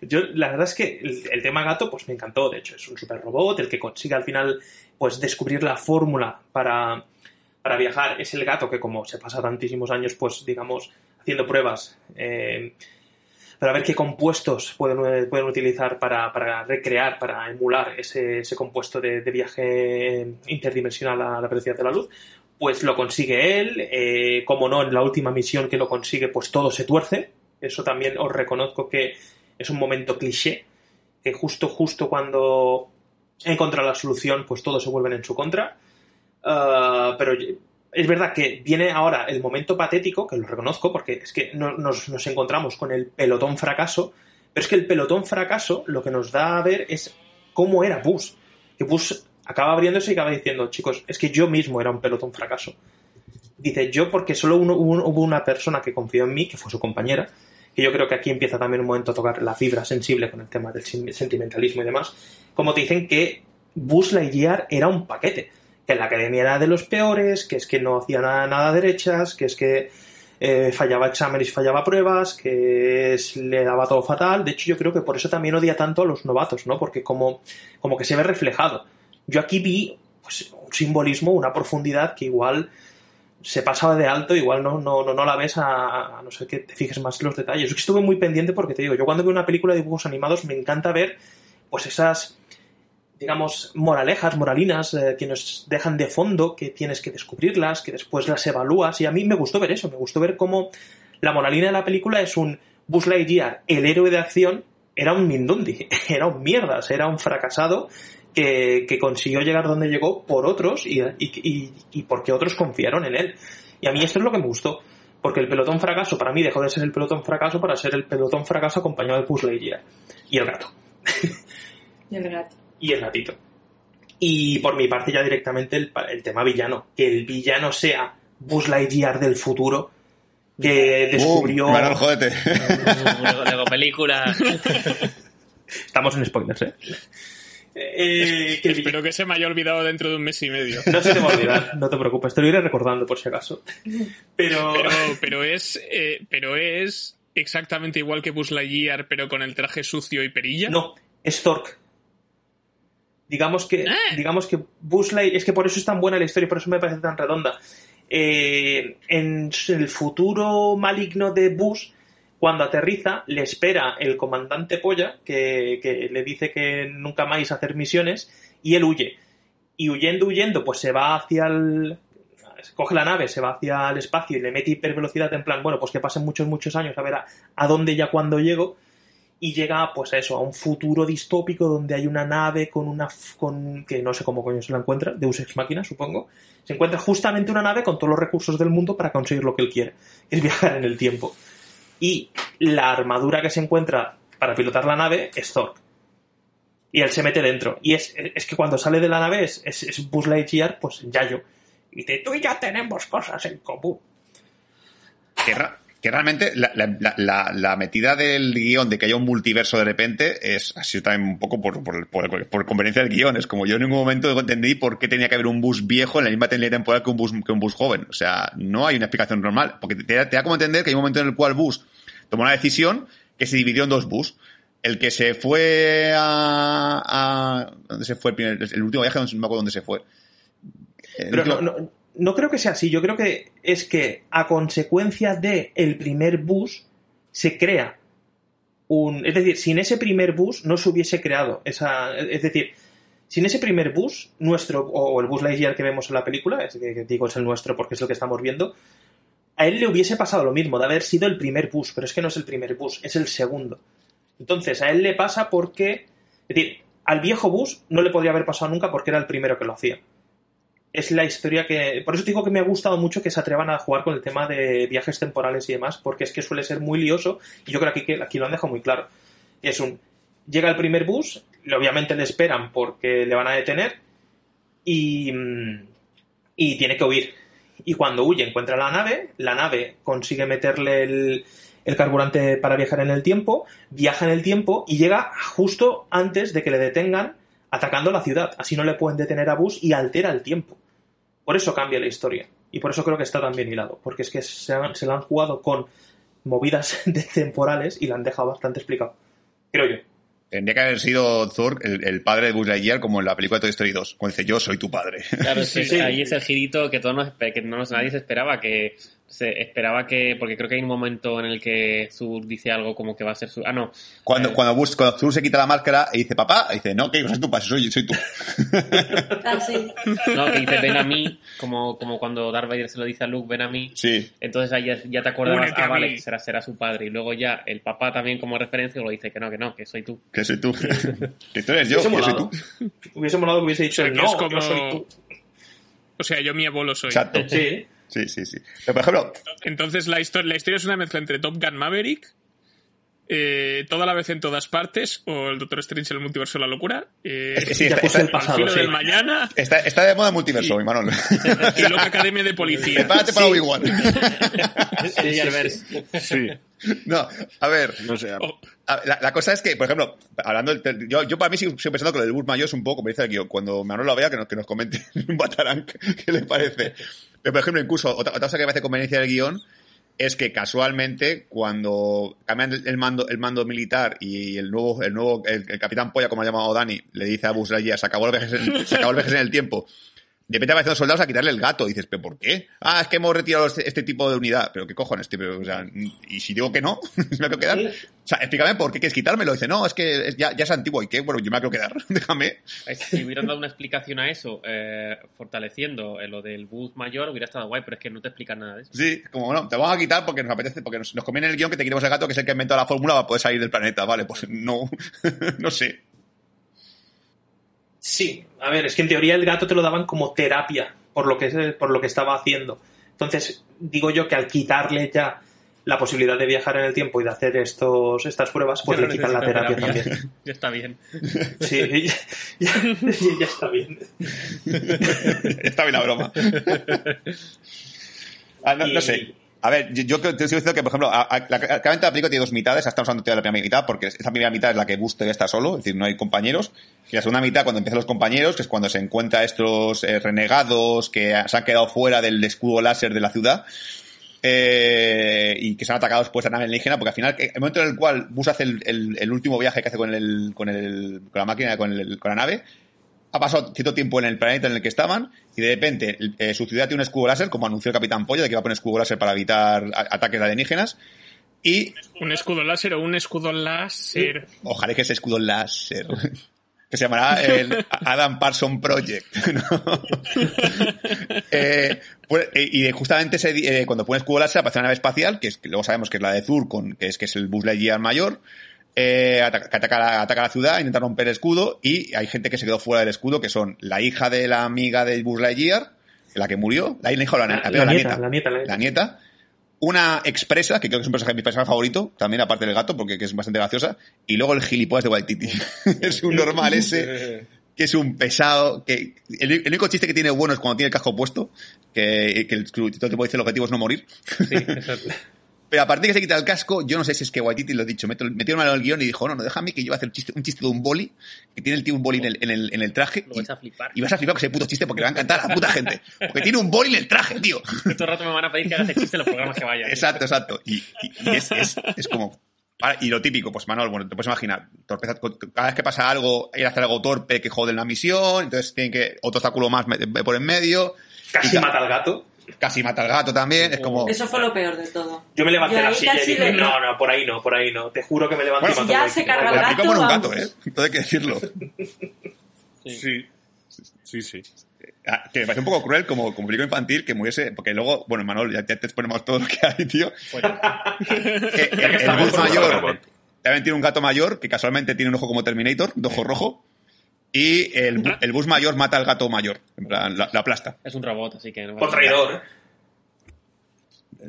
Yo, la verdad es que el, tema gato, pues me encantó. De hecho, es un super robot, el que consigue al final, pues, descubrir la fórmula para, para viajar. Es el gato que, como se pasa tantísimos años, pues, digamos, haciendo pruebas eh, para ver qué compuestos pueden, pueden utilizar para, para recrear, para emular ese, ese compuesto de, de viaje interdimensional a la velocidad de la luz. Pues lo consigue él. eh, como no, en la última misión que lo consigue, pues todo se tuerce. Eso también os reconozco que es un momento cliché, que justo, justo cuando encuentra la solución, pues todos se vuelven en su contra. Ah, pero es verdad que viene ahora el momento patético, que lo reconozco, porque es que no- nos, encontramos con el pelotón fracaso, pero es que el pelotón fracaso lo que nos da a ver es cómo era Bus. Que Bus acaba abriéndose y acaba diciendo, chicos, es que yo mismo era un pelotón fracaso. Dice, yo porque solo hubo una persona que confió en mí, que fue su compañera, que yo creo que aquí empieza también un momento a tocar la fibra sensible con el tema del sen- sentimentalismo y demás, como te dicen que Buzz Lightyear era un paquete, que en la academia era de los peores, que es que no hacía nada, nada derechas, que es que eh, fallaba exámenes y fallaba pruebas, que es- le daba todo fatal. De hecho, yo creo que por eso también odia tanto a los novatos, ¿no? Porque como, como que se ve reflejado. Yo aquí vi pues, un simbolismo, una profundidad que igual se pasaba de alto, igual no, no, no, no la ves a, a no ser que te fijes más en los detalles. Yo estuve muy pendiente porque te digo, yo cuando veo una película de dibujos animados me encanta ver pues esas, digamos, moralejas, moralinas eh, que nos dejan de fondo, que tienes que descubrirlas, que después las evalúas. Y a mí me gustó ver eso, me gustó ver cómo la moralina de la película es un Buzz Lightyear, el héroe de acción, era un Mindundi, era un mierdas, era un fracasado que, que consiguió llegar donde llegó por otros y, y, y, y porque otros confiaron en él. Y a mí esto es lo que me gustó. Porque el pelotón fracaso para mí dejó de ser el pelotón fracaso para ser el pelotón fracaso acompañado de Lightyear. Y el gato. Y el gato. Y el gatito. Y por mi parte ya directamente el, el tema villano. Que el villano sea Buzz Lightyear del futuro. que descubrió... Uh. Lego, Lego película. Estamos en spoilers, ¿eh? Eh, que el Espero que se me haya olvidado dentro de un mes y medio. No se te va a olvidar, no te preocupes, te lo iré recordando por si acaso. Pero, Pero, pero es, eh, pero es exactamente igual que Buzz Lightyear, pero con el traje sucio y perilla. no, es Zork. Digamos que, Ah. digamos que Buzz Lightyear, es que por eso es tan buena la historia, por eso me parece tan redonda. Eh, en el futuro maligno de Buzz, cuando aterriza, le espera el comandante Polla, que, le dice que nunca más hacer misiones, y él huye. Y huyendo, huyendo, pues se va hacia el, coge la nave, se va hacia el espacio y le mete hipervelocidad en plan, bueno, pues que pasen muchos, muchos años a ver a, a dónde ya cuando llego. Y llega, pues a eso, a un futuro distópico donde hay una nave con una. con que no sé cómo coño se la encuentra, Deus Ex Máquina, supongo. Se encuentra justamente una nave con todos los recursos del mundo para conseguir lo que él quiere, que es viajar en el tiempo. Y la armadura que se encuentra para pilotar la nave es Thor. Y él se mete dentro. Y es, es que cuando sale de la nave es, es, es Buzz Lightyear, pues Yayo. Y dice, tú y yo tenemos cosas en común. Que, ra- que realmente la, la- la- la- metida del guion de que haya un multiverso de repente es así también un poco por, por, por- por conveniencia del guion. Es como yo en ningún momento entendí por qué tenía que haber un bus viejo en la misma temporal que un bus, que un bus joven. O sea, no hay una explicación normal. Porque te, da- te da como entender que hay un momento en el cual Bus tomó una decisión que se dividió en dos bus. El que se fue a... a ¿Dónde se fue el, primer- el último viaje? No me acuerdo dónde se fue. El Pero último- no, no, no creo que sea así. Yo creo que es que a consecuencia de el primer bus se crea un... Es decir, sin ese primer bus no se hubiese creado esa... Es decir, sin ese primer bus, nuestro... O el bus Lightyear que vemos en la película, es que, digo es el nuestro porque es lo que estamos viendo, a él le hubiese pasado lo mismo, de haber sido el primer bus, pero es que no es el primer bus, es el segundo. Entonces, a él le pasa porque... Es decir, al viejo bus no le podría haber pasado nunca porque era el primero que lo hacía es la historia que. Por eso digo que me ha gustado mucho que se atrevan a jugar con el tema de viajes temporales y demás, porque es que suele ser muy lioso, y yo creo que aquí, lo han dejado muy claro. Es un. Llega el primer bus, obviamente le esperan porque le van a detener, y. y tiene que huir. Y cuando huye, encuentra la nave, la nave consigue meterle el, el carburante para viajar en el tiempo, viaja en el tiempo y llega justo antes de que le detengan atacando la ciudad. Así no le pueden detener a Bus y altera el tiempo. Por eso cambia la historia. Y por eso creo que está tan bien hilado. Porque es que se, han- se la han jugado con movidas de temporales y la han dejado bastante explicado. Creo yo. Tendría que haber sido Thor el, el padre de Buzz Lightyear como en la película de Toy Story 2, cuando dice yo soy tu padre. Claro, es que Sí. ahí es el girito que todos nos, que no nos- nadie se esperaba, que se esperaba que, porque creo que hay un momento en el que Zur dice algo como que va a ser su, ah no, Cuando, Eh. cuando, cuando Thor se quita la máscara y dice papá, y dice no, que no es tu padre, soy, soy tú. Ah, sí. no, que dice ven a mí, como, como cuando Darth Vader se lo dice a Luke, ven a mí, Sí. entonces ahí ya, ya te acordarás, Únete a ah vale, que será, será su padre, y luego ya el papá también como referencia lo dice que no, que no, que soy tú. Que soy tú. que tú eres yo, Hubiese que soy tú. Hubiese molado que hubiese dicho O sea, que no, es como- yo soy tú. O sea, yo mi abuelo soy. Exacto. Sí. Sí, sí, sí. Pero, por ejemplo, Entonces la historia, la historia es una mezcla entre Top Gun Maverick, eh, toda la vez en todas partes, o el Doctor Strange en el multiverso de la locura, eh, es que sí, está, el está, pasado, Filo sí. del Mañana está, está de moda el multiverso, mi Manol. y Loca Academia de Policía. Prepárate para Obi-Wan. Sí, no, a ver, no sé. La, la cosa es que, por ejemplo, hablando del, yo, yo para mí sigo, sigo pensando que lo del bus mayor es un poco, como dice el guion, cuando Manuel lo vea, que nos, que nos comente un batarán qué le parece. Pero, por ejemplo, incluso, otra, cosa que me hace conveniencia del guion es que casualmente, cuando cambian el, mando, el mando militar y el nuevo, el nuevo, el, capitán Polla, como ha llamado Dani, le dice a Buzz Lightyear, se acabó el viaje se acabó el viaje en el tiempo. De repente aparecen los soldados a quitarle el gato. Y dices, ¿pero por qué? Ah, es que hemos retirado este, este tipo de unidad. ¿Pero qué cojones, tío? Pero, o sea, y si digo que no, me la quiero quedar. O sea, explícame por qué quieres quitármelo. Dice, no, es que es- ya, ya es antiguo. ¿Y qué? Bueno, yo me la quiero quedar. Déjame. Es que Si hubieran dado una explicación a eso, eh, fortaleciendo eh, lo del bus mayor, hubiera estado guay, pero es que no te explican nada de eso. Sí, como, bueno, te vamos a quitar porque nos apetece, porque nos, nos conviene el guion que te quitemos el gato, que es el que ha inventado la fórmula para poder salir del planeta. Vale, pues no. no sé. Sí, a ver, es que en teoría el gato te lo daban como terapia por lo que, por lo que estaba haciendo. Entonces, digo yo que al quitarle ya la posibilidad de viajar en el tiempo y de hacer estos, estas pruebas, pues le quitan la terapia terapia. también. Ya está bien. Sí, ya, ya- ya está bien. Está bien la broma. Ah, no, no sé. A ver, yo, yo te estoy diciendo que, por ejemplo, a- la, la película tiene dos mitades, estamos hablando de la primera mitad, porque esa primera mitad es la que Booster está solo, es decir, no hay compañeros. Y la segunda mitad, cuando empiezan los compañeros, que es cuando se encuentra estos eh, renegados que se han quedado fuera del escudo láser de la ciudad, eh, y que son atacados pues a nave alienígena, porque al final, el momento en el cual Bus hace el, el- el último viaje que hace con el, con el, con la máquina, con, el- con la nave, ha pasado cierto tiempo en el planeta en el que estaban y de repente eh, su ciudad tiene un escudo láser, como anunció el Capitán Pollo, de que iba a poner escudo láser para evitar ataques alienígenas. Y Un escudo láser o un escudo láser. ojalá que ese escudo láser, que se llamará el Adam Parson Project. ¿no? Eh, pues, eh, y justamente ese eh, cuando pone escudo láser aparece una nave espacial, que, es, que luego sabemos que es la de Zurkon, que es, que es el Buzz Lightyear mayor, eh, ataca, que ataca, la, ataca la ciudad, intenta romper el escudo y hay gente que se quedó fuera del escudo, que son la hija de la amiga de Buzz Lightyear, la que murió, la hija o la, La, la- la nieta, la nieta, la nieta. la nieta, una expresa, que creo que es un personaje, mi personaje favorito, también aparte del gato, porque que es bastante graciosa, y luego el gilipollas de Waititi. es un normal ese, que es un pesado, que el, el único chiste que tiene bueno es cuando tiene el casco puesto, que, que el todo el tiempo dice el objetivo es no morir. Sí, Pero a partir de que se quita el casco, yo no sé si es que Waititi lo he dicho, metió metió mano en el guion y dijo, no, no, déjame que yo voy a hacer un chiste, un chiste de un boli, que tiene el tío un boli en el, en el, en el traje. Lo vais a flipar. Y, y vas a flipar con ese puto chiste porque le va a encantar a la puta gente. Porque tiene un boli en el traje, tío. Todo el rato me van a pedir que haga ese chiste en los programas que vayan. Exacto, exacto. Y, y- y es, es, es como. Vale, Y lo típico, pues Manuel, bueno, te puedes imaginar, torpeza, cada vez que pasa algo, ir a hacer algo torpe que jode la misión, entonces tienen que, otro obstáculo más por en medio, Casi Y ca- mata al gato. Casi mata al gato también, es como, Eso fue lo peor de todo. Yo me levanté Yo de la silla y dije, le- no, no, por ahí no, por ahí no. Te juro que me levanté Bueno, y mato ya se carga la gato, como un gato. ¿eh? Todo hay que decirlo. Sí. Sí, sí. Ah, Que me parece un poco cruel como, como película infantil que muriese, porque luego, bueno, Manuel, ya, ya te exponemos todo lo que hay, tío. Que el, el bus mayor, también tiene un gato mayor que casualmente tiene un ojo como Terminator, un ojo rojo. Y el, el bus mayor mata al gato mayor, en plan, la, la aplasta. Es un robot, así que no Por traidor. ¿eh?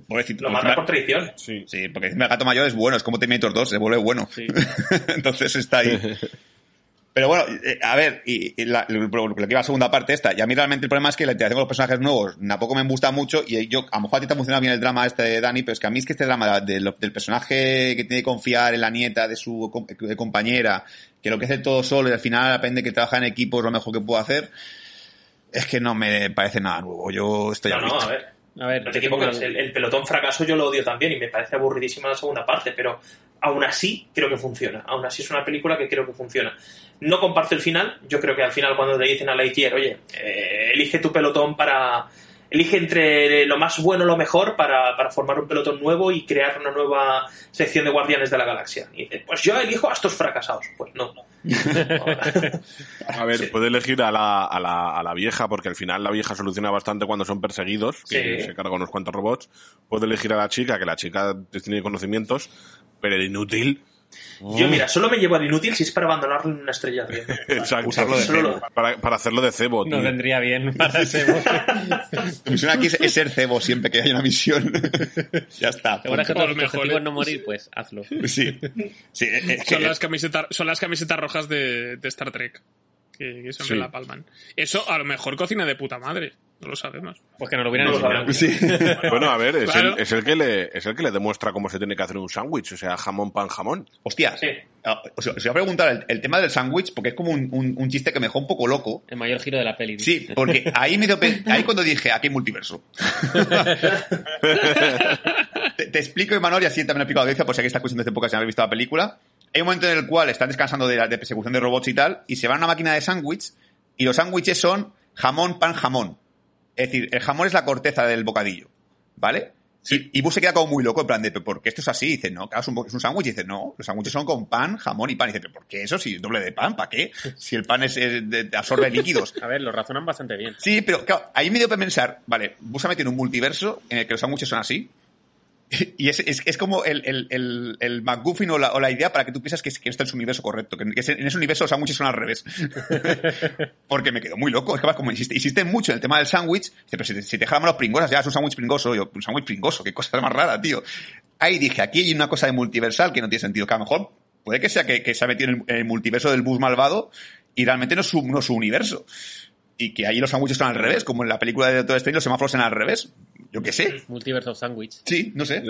Pobrecito. Lo mata por traición. Sí. Sí, porque encima el gato mayor es bueno, es como Terminator 2, se vuelve bueno. Sí. Entonces está ahí. Pero bueno, eh, a ver, y, y la, lo, lo que iba a la segunda parte esta, y a mí realmente el problema es que la interacción con los personajes nuevos tampoco me gusta mucho, y yo, a lo mejor a ti te ha funcionado bien el drama este de Dani, pero es que a mí es que este drama de del personaje que tiene que confiar en la nieta de su de compañera, que lo que hace todo solo y al final aprende que trabaja en equipo es lo mejor que puedo hacer, es que no me parece nada nuevo. Yo estoy No, a no, a ver. A ver, No te una- el, el pelotón fracaso yo lo odio también y me parece aburridísima la segunda parte, pero aún así creo que funciona. Aún así es una película que creo que funciona. No comparto el final, yo creo que al final cuando le dicen a Lightyear, oye, eh, elige tu pelotón para... Elige entre lo más bueno, lo mejor para, para formar un pelotón nuevo y crear una nueva sección de Guardianes de la Galaxia. Y dice, pues yo elijo a estos fracasados. Pues no. A ver, Sí. puede elegir a la, a, la, a la vieja, porque al final la vieja soluciona bastante cuando son perseguidos, que Sí. se carga unos cuantos robots. Puede elegir a la chica, que la chica tiene conocimientos, pero el inútil. Yo, mira, solo me llevo al inútil si es para abandonarlo en una estrella. tío. Exacto. Usarlo de cebo. Para, para hacerlo de cebo, No tío. vendría bien para ese Mi misión aquí es, es ser cebo siempre que haya una misión. ya está. Seguro que O tu a lo mejor, objetivo ¿eh? es no morir, pues hazlo. Sí. Sí, es que- Son las camisetas, son las camisetas rojas de, de Star Trek. Que, que siempre Sí. la palman. Eso a lo mejor cocina de puta madre. No lo sabemos. Pues que nos lo hubieran No lo enseñado. Sí. Bueno, a ver, es, Claro. el, es, el que le, es el que le demuestra cómo se tiene que hacer un sándwich, o sea, jamón, pan, jamón. Hostia, Sí. ah, os, os iba a preguntar el, el tema del sándwich, porque es como un, un- un chiste que me dejó un poco loco. El mayor giro de la peli. Sí, porque ahí me dio pe- ahí cuando dije, aquí hay multiverso. te, te explico, Emanuel, y así también lo explico a la audiencia, por si aquí está escuchando desde poca sin haber visto la película. Hay un momento en el cual están descansando de la de persecución de robots y tal, y se van a una máquina de sándwich, y los sándwiches son jamón, pan, jamón. Es decir, el jamón es la corteza del bocadillo, ¿vale? Y, y Bus se queda como muy loco, en plan de, ¿pero por qué esto es así? Y dice, no, claro, es un, es un sándwich. Y dice, no, los sándwiches son con pan, jamón y pan. Y dice, ¿pero por qué eso? Si es doble de pan, ¿para qué? Si el pan es, es de- absorbe líquidos. A ver, lo razonan bastante bien. Sí, pero claro, ahí me dio para pensar, vale, Bus ha metido un multiverso en el que los sándwiches son así. Y es, es, es como el, el, el, el McGuffin o la, o la idea para que tú piensas que, que esto es su universo correcto, que, en ese universo los sándwiches son al revés. Porque me quedó muy loco. Es que además, como insiste, mucho en el tema del sándwich, pero si te, si te dejaran los pringosas, ya es un sándwich pringoso. Yo, un sándwich pringoso, qué cosa más rara, tío. Ahí dije, aquí hay una cosa de multiversal que no tiene sentido, que a lo mejor puede que sea que, que se ha metido en el, en el multiverso del bus malvado y realmente no es su, no es su universo. Y que ahí los sándwiches son al revés, como en la película de Doctor Strange los semáforos son al revés. Yo qué sé. Multiverse of Sandwich. Sí, no sé.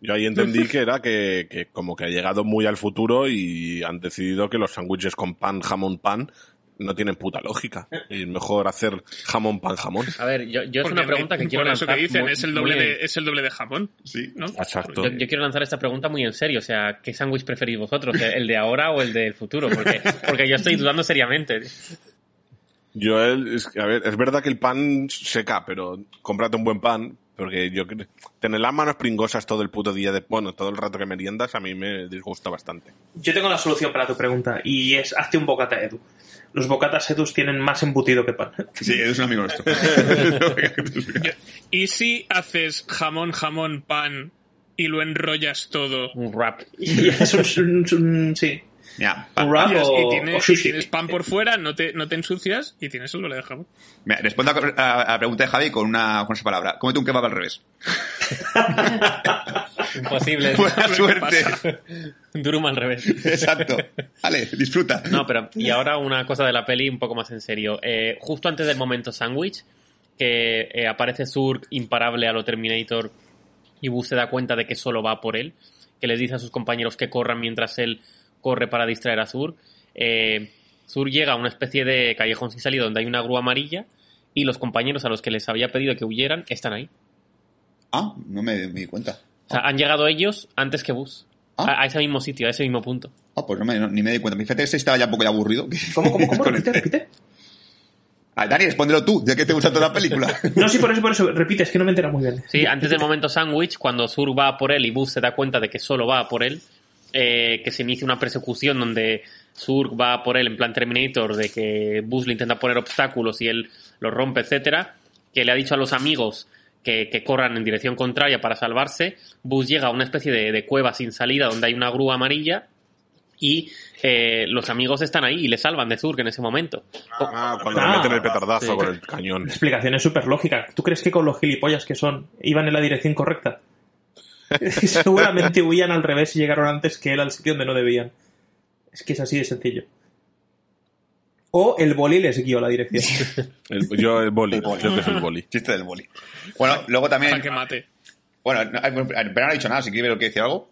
Yo ahí entendí que era que, que como que ha llegado muy al futuro y han decidido que los sándwiches con pan, jamón, pan no tienen puta lógica. Y es mejor hacer jamón, pan, jamón. A ver, yo, yo es una pregunta que por quiero eso lanzar. que dicen, muy- es, el doble de, es el doble de jamón. Sí. ¿no? Exacto. Yo, yo quiero lanzar esta pregunta muy en serio, o sea, ¿qué sándwich preferís vosotros? ¿El de ahora o el del futuro? Porque, porque yo estoy dudando seriamente. Yo, es, que, a ver, es verdad que el pan seca, pero cómprate un buen pan, porque yo creo- tener las manos pringosas todo el puto día, de, bueno, todo el rato que meriendas, a mí me disgusta bastante. Yo tengo la solución para tu pregunta y es hazte un bocata edu. Los bocatas edus tienen más embutido que pan. Sí, eres un amigo nuestro. ¿Y si haces jamón, jamón, pan y lo enrollas todo? Un rap. Y es un, un- un- sí. Mira, wrap Y, es- y o, tienes, y pan por fuera, no te, no te ensucias y tienes el doble de jamón. mira, respondo a, a- a la pregunta de Javi con una con esa palabra. Cómete un kebab al revés. Imposible. Buena ¿Qué suerte. Durum al revés. Exacto. Vale, disfruta. No, pero y ahora una cosa de la peli un poco más en serio. Eh, justo antes del momento sándwich, que eh, aparece Zurg imparable a lo Terminator y Buzz se da cuenta de que solo va por él, que les dice a sus compañeros que corran mientras él corre para distraer a Zurg. Eh, Zurg llega a una especie de callejón sin salida donde hay una grúa amarilla y los compañeros a los que les había pedido que huyeran están ahí. Ah, no me, me di cuenta. O sea, han llegado ellos antes que Buzz. Ah. A, a ese mismo sitio, a ese mismo punto. Ah, pues no me, no- ni me di cuenta. Fíjate, ese estaba ya un poco ya aburrido. ¿Cómo, cómo, cómo? Repite, repite. Ah, Dani, respóndelo tú, ya que te gusta toda la película. No, sí, por eso, por eso. Repite, es que no me entera muy bien. Sí, antes del momento sándwich, cuando Sur va a por él y Buzz se da cuenta de que solo va a por él, eh, que se inicia una persecución donde Sur va por él en plan Terminator, de que Buzz le intenta poner obstáculos y él los rompe, etcétera, que le ha dicho a los amigos que, que corran en dirección contraria para salvarse, Buzz llega a una especie de, de cueva sin salida donde hay una grúa amarilla y eh, los amigos están ahí y le salvan de Zurg en ese momento. Ah, cuando Ah. le meten el petardazo Sí. con el cañón. La explicación es súper lógica. ¿Tú crees que con los gilipollas que son iban en la dirección correcta? Seguramente huían al revés y llegaron antes que él al sitio donde no debían. Es que es así de sencillo. O el boli les guió la dirección. El- yo el boli, El boli. creo que es el boli. Chiste del boli. Bueno, luego también. Mate. Bueno, no, pero no ha dicho nada, si quiere ver lo que dice algo.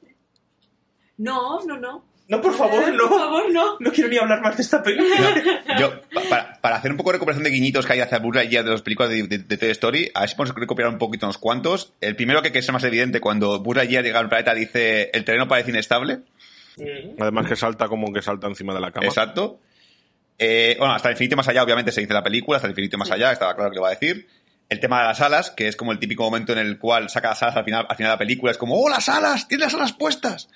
No, no, no. No, por favor, Por no. favor, no. No quiero ni hablar más de esta película. Yo, pa- para, para hacer un poco de recuperación de guiñitos que hay hacia Buzz Lightyear de las películas de, de- de Toy Story, a ver si podemos recuperar un poquito unos cuantos. El primero que, que es más evidente, cuando Buzz Lightyear llega al planeta dice el terreno parece inestable. Además que salta como que salta encima de la cama. Exacto. Eh, bueno, hasta el infinito y más allá, obviamente se dice la película, hasta el infinito y más allá, estaba claro que lo va a decir. El tema de las alas, que es como el típico momento en el cual saca las alas al final, al final de la película, es como, ¡oh, las alas! ¡Tienes las alas puestas!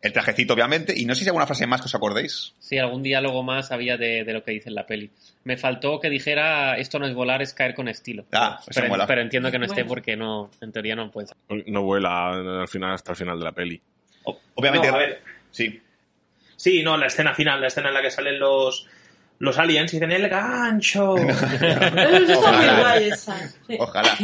El trajecito, obviamente, y no sé si hay alguna frase más que os acordéis. Sí, algún diálogo más había de, de lo que dice en la peli. Me faltó que dijera esto no es volar, es caer con estilo. Ah, eso pero, mola. pero entiendo que no esté porque no, en teoría no puede. No vuela al final hasta el final de la peli. O- Obviamente, No, a ver. sí. Sí, no, la escena final, la escena en la que salen los, los aliens y dicen el gancho. Eso está muy Ojalá. Ojalá.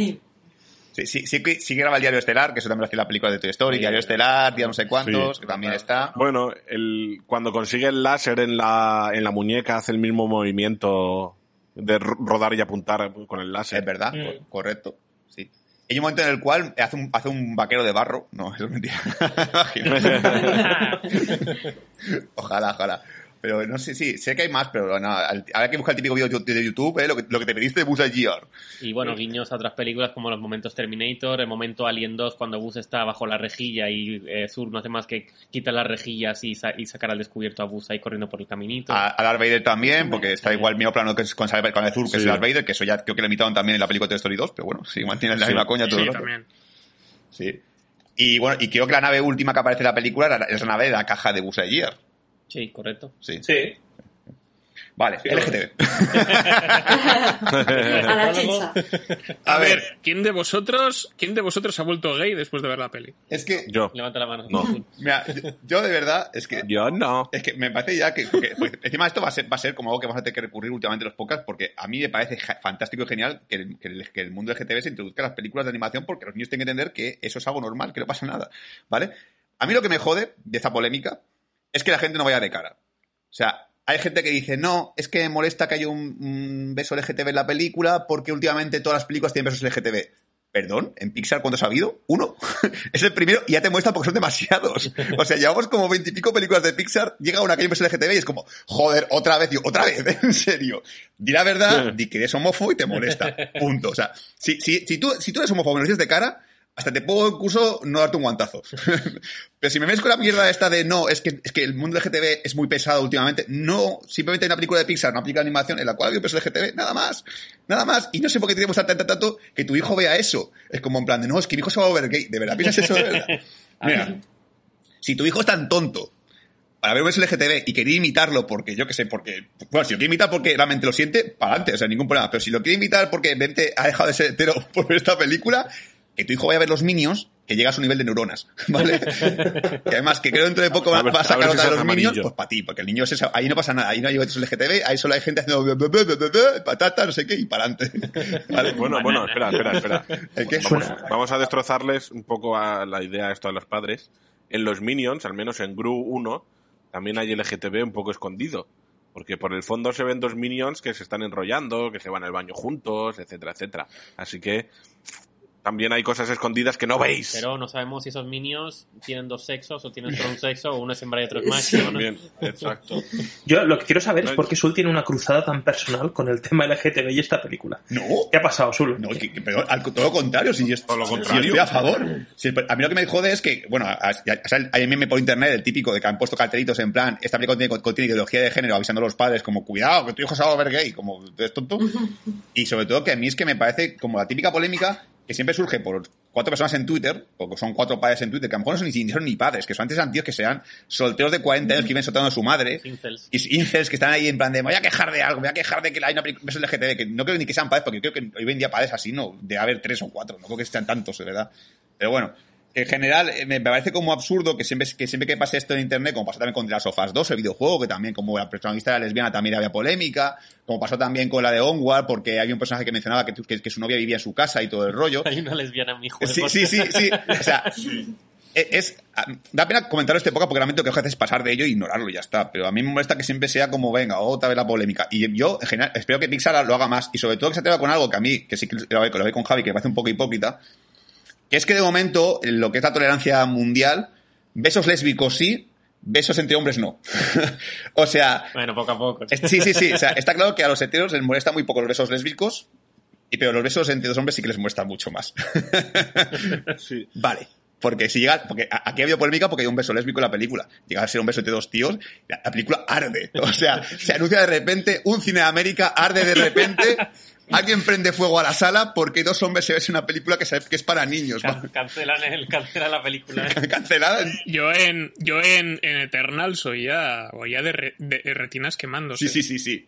Sí, sí, sí, que- sí graba el Diario Estelar, que eso también lo hacía la película de Toy Story, Sí. Diario Estelar, Día no sé cuántos, Sí. que también está. Bueno, el, cuando consigue el láser en la, en la muñeca hace el mismo movimiento de ro- rodar y apuntar con el láser. Es verdad, Mm. co- correcto. Sí. Hay un momento en el cual hace un, hace un vaquero de barro. No, eso es mentira. ojalá, ojalá. Pero no sé, sí, sé que hay más, pero no, habrá que buscar el típico vídeo de YouTube, ¿eh? lo, que, lo que te pediste de Buzz Lightyear. Y bueno, guiños a otras películas como los momentos Terminator, el momento Alien 2 cuando Buzz está bajo la rejilla y eh, Sur no hace más que quitar las rejillas y, sa- y sacar al descubierto a Buzz ahí corriendo por el caminito. A, a Darth Vader también, porque está igual el mismo plano que es con, con el Zur, que es Sí. Darth Vader, que eso ya creo que lo imitaron también en la película de Toy Story 2, pero bueno, sí, mantienen la Sí. misma coña todo Sí, el rato. también. Sí. Y bueno, y creo que la nave última que aparece en la película era- es la nave de la caja de Buzz Lightyear. Sí, correcto. Sí. Sí. Vale, Sí, LGTB. A la chicha. A ver, ¿quién de vosotros, quién de vosotros ha vuelto gay después de ver la peli? Es que, Yo. Levanta la mano. No. mira, yo- yo de verdad, es que Yo no. Es que me parece ya que, porque- porque encima esto va a ser va a ser como algo que vamos a tener que recurrir últimamente en los podcasts porque a mí me parece fantástico y genial que el, que el- que el mundo LGTB se introduzca en las películas de animación porque los niños tienen que entender que eso es algo normal, que no pasa nada, ¿vale? A mí lo que me jode de esa polémica es que la gente no vaya de cara. O sea, hay gente que dice, no, es que me molesta que haya un, un beso LGTB en la película porque últimamente todas las películas tienen besos LGTB. Perdón, en Pixar ¿cuántos ha habido? Uno. es el primero y ya te muestra porque son demasiados. O sea, llevamos como veintipico películas de Pixar, llega una que hay en LGTB y es como, joder, otra vez, tío, otra vez, en serio. Di la verdad, di que eres homófobo y te molesta. Punto. O sea, si, si, si tú, si tú eres homófobo y lo dices de cara, hasta te puedo incluso no darte un guantazo. Pero si me ves con la mierda esta de no, es que, es que el mundo LGTB es muy pesado últimamente, no, simplemente hay una película de Pixar, una película de animación en la cual hay un peso LGTB, nada más, nada más. Y no sé por qué te tanto, tanto, tanto que tu hijo vea eso. Es como en plan de no, es que mi hijo se va a volver gay. ¿De verdad piensas eso de verdad? Mira, si tu hijo es tan tonto para ver un beso LGTB y quería imitarlo porque yo qué sé, porque, bueno, si lo quiere imitar porque realmente lo siente, para adelante, o sea, ningún problema. Pero si lo quiere imitar porque vente ha dejado de ser hetero por ver esta película, que tu hijo vaya a ver los Minions, que llega a su nivel de neuronas, ¿vale? y además, que creo dentro de poco va, a, sacar otra de los Minions, pues para ti, porque el niño es eso, ahí no pasa nada, ahí no hay besos LGTB, ahí solo hay gente haciendo patata, no sé qué, y para adelante. ¿Vale? Bueno, bueno, espera, espera, espera. Vamos, vamos, a destrozarles un poco a la idea esto a los padres. En los Minions, al menos en Gru 1, también hay LGTB un poco escondido. Porque por el fondo se ven dos minions que se están enrollando, que se van al baño juntos, etcétera, etcétera. Así que también hay cosas escondidas que no veis. Pero no sabemos si esos minions tienen dos sexos o tienen solo un sexo o uno es hembra y otro es macho. También, exacto. Yo lo que quiero saber es por qué Sul tiene una cruzada tan personal con el tema LGTB y esta película. No. ¿Qué ha pasado, Sul? No, que, pero al, todo lo contrario. Si yo, todo lo contrario. Si estoy a favor. Si, a mí lo que me jode es que, bueno, hay meme por internet el típico de que han puesto cartelitos en plan, esta película tiene, contiene ideología de género, avisando a los padres como, cuidado, que tu hijo se va a ver gay, como, es tonto. y sobre todo que a mí es que me parece como la típica polémica que siempre surge por cuatro personas en Twitter, o son cuatro padres en Twitter, que a lo mejor no son ni, son ni padres, que son antes tíos que sean solteros de 40 años que viven soltando a su madre. Incels. Y incels que están ahí en plan de, me voy a quejar de algo, me voy a quejar de que hay una película de GTV, que no creo ni que sean padres, porque creo que hoy en día padres así, no, de haber tres o cuatro, no creo que sean tantos, de verdad. Pero bueno, en general eh, me parece como absurdo que siempre que siempre que pase esto en internet, como pasó también con of Us 2, el videojuego, que también como la protagonista era lesbiana también había polémica, como pasó también con la de Onward, porque había un personaje que mencionaba que, que, su novia vivía en su casa y todo el rollo. Hay una lesbiana en mi juego. Sí, sí, sí, sí. O sea, e, es, da pena comentar esta época porque realmente lo que haces es pasar de ello e ignorarlo y ya está. Pero a mí me molesta que siempre sea como, venga, otra vez la polémica. Y yo, en general, espero que Pixar lo haga más. Y sobre todo que se atreva con algo que a mí, que sí que lo veo con Javi, que me parece un poco hipócrita, que es que de momento, lo que es la tolerancia mundial, besos lésbicos sí, besos entre hombres no. o sea. Bueno, poco a poco. sí, sí, sí. O sea, está claro que a los heteros les molesta muy poco los besos lésbicos, y pero los besos entre dos hombres sí que les molesta mucho más. sí. Vale. Porque si llega, porque aquí ha habido polémica porque hay un beso lésbico en la película. Llega a ser un beso entre dos tíos, la película arde. O sea, se anuncia de repente, un cine de América arde de repente, Alguien prende fuego a la sala porque dos hombres se ven una película que, que es para niños. cancelan, el, cancelan la película. Cancelada. Yo en, yo en, en Eternal soy ya, ya de, retinas quemándose. Sí, sí, sí, sí.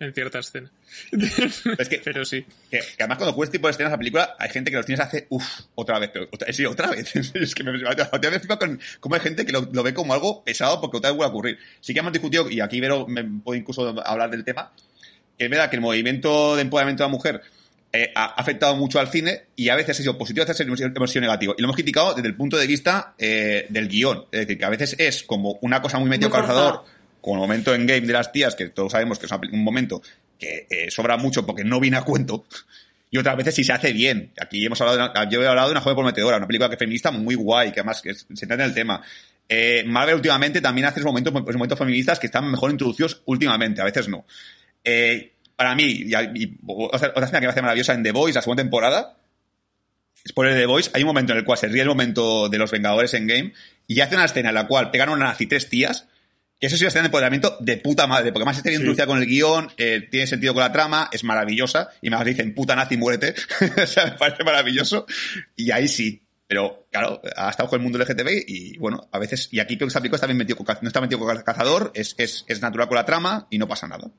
En cierta escena. Es que, pero sí. Que, además cuando juegas este tipo de escenas a la película, hay gente que los tienes hace, uff, otra vez, pero otra, sí, otra vez. es que me, me, me con cómo hay gente que lo, lo, ve como algo pesado porque otra vez vuelve a ocurrir. Sí que hemos discutido, y aquí Vero me puedo incluso hablar del tema, es verdad que el movimiento de empoderamiento de la mujer eh, ha afectado mucho al cine y a veces ha sido positivo, a veces ha sido negativo. Y lo hemos criticado desde el punto de vista eh, del guion. Es decir, que a veces es como una cosa muy metido calzador, como el momento en Game de las tías, que todos sabemos que es un momento que eh, sobra mucho porque no viene a cuento. Y otras veces sí se hace bien. Aquí hemos hablado de una, yo he hablado de una joven prometedora, una película que feminista muy guay, que además que se entiende el tema. Marvel últimamente también hace esos momentos, esos momentos feministas que están mejor introducidos últimamente, a veces no. Eh, para mí, y, y, otra, escena que me hace maravillosa en The Voice, la segunda temporada, spoiler de The Voice, hay un momento en el cual se ríe el momento de los Vengadores en Game y hace una escena en la cual pegan una nazi tres tías, que eso sí una escena de empoderamiento de puta madre, porque más está bien introducida con el guion, eh, tiene sentido con la trama, es maravillosa, y más dicen puta nazi, muérete, o sea, me parece maravilloso, y ahí sí. Pero, claro, ha estado con el mundo LGTB y, bueno, a veces, y aquí creo que película está bien metido, no está metido con cazador, es, es, es natural con la trama y no pasa nada.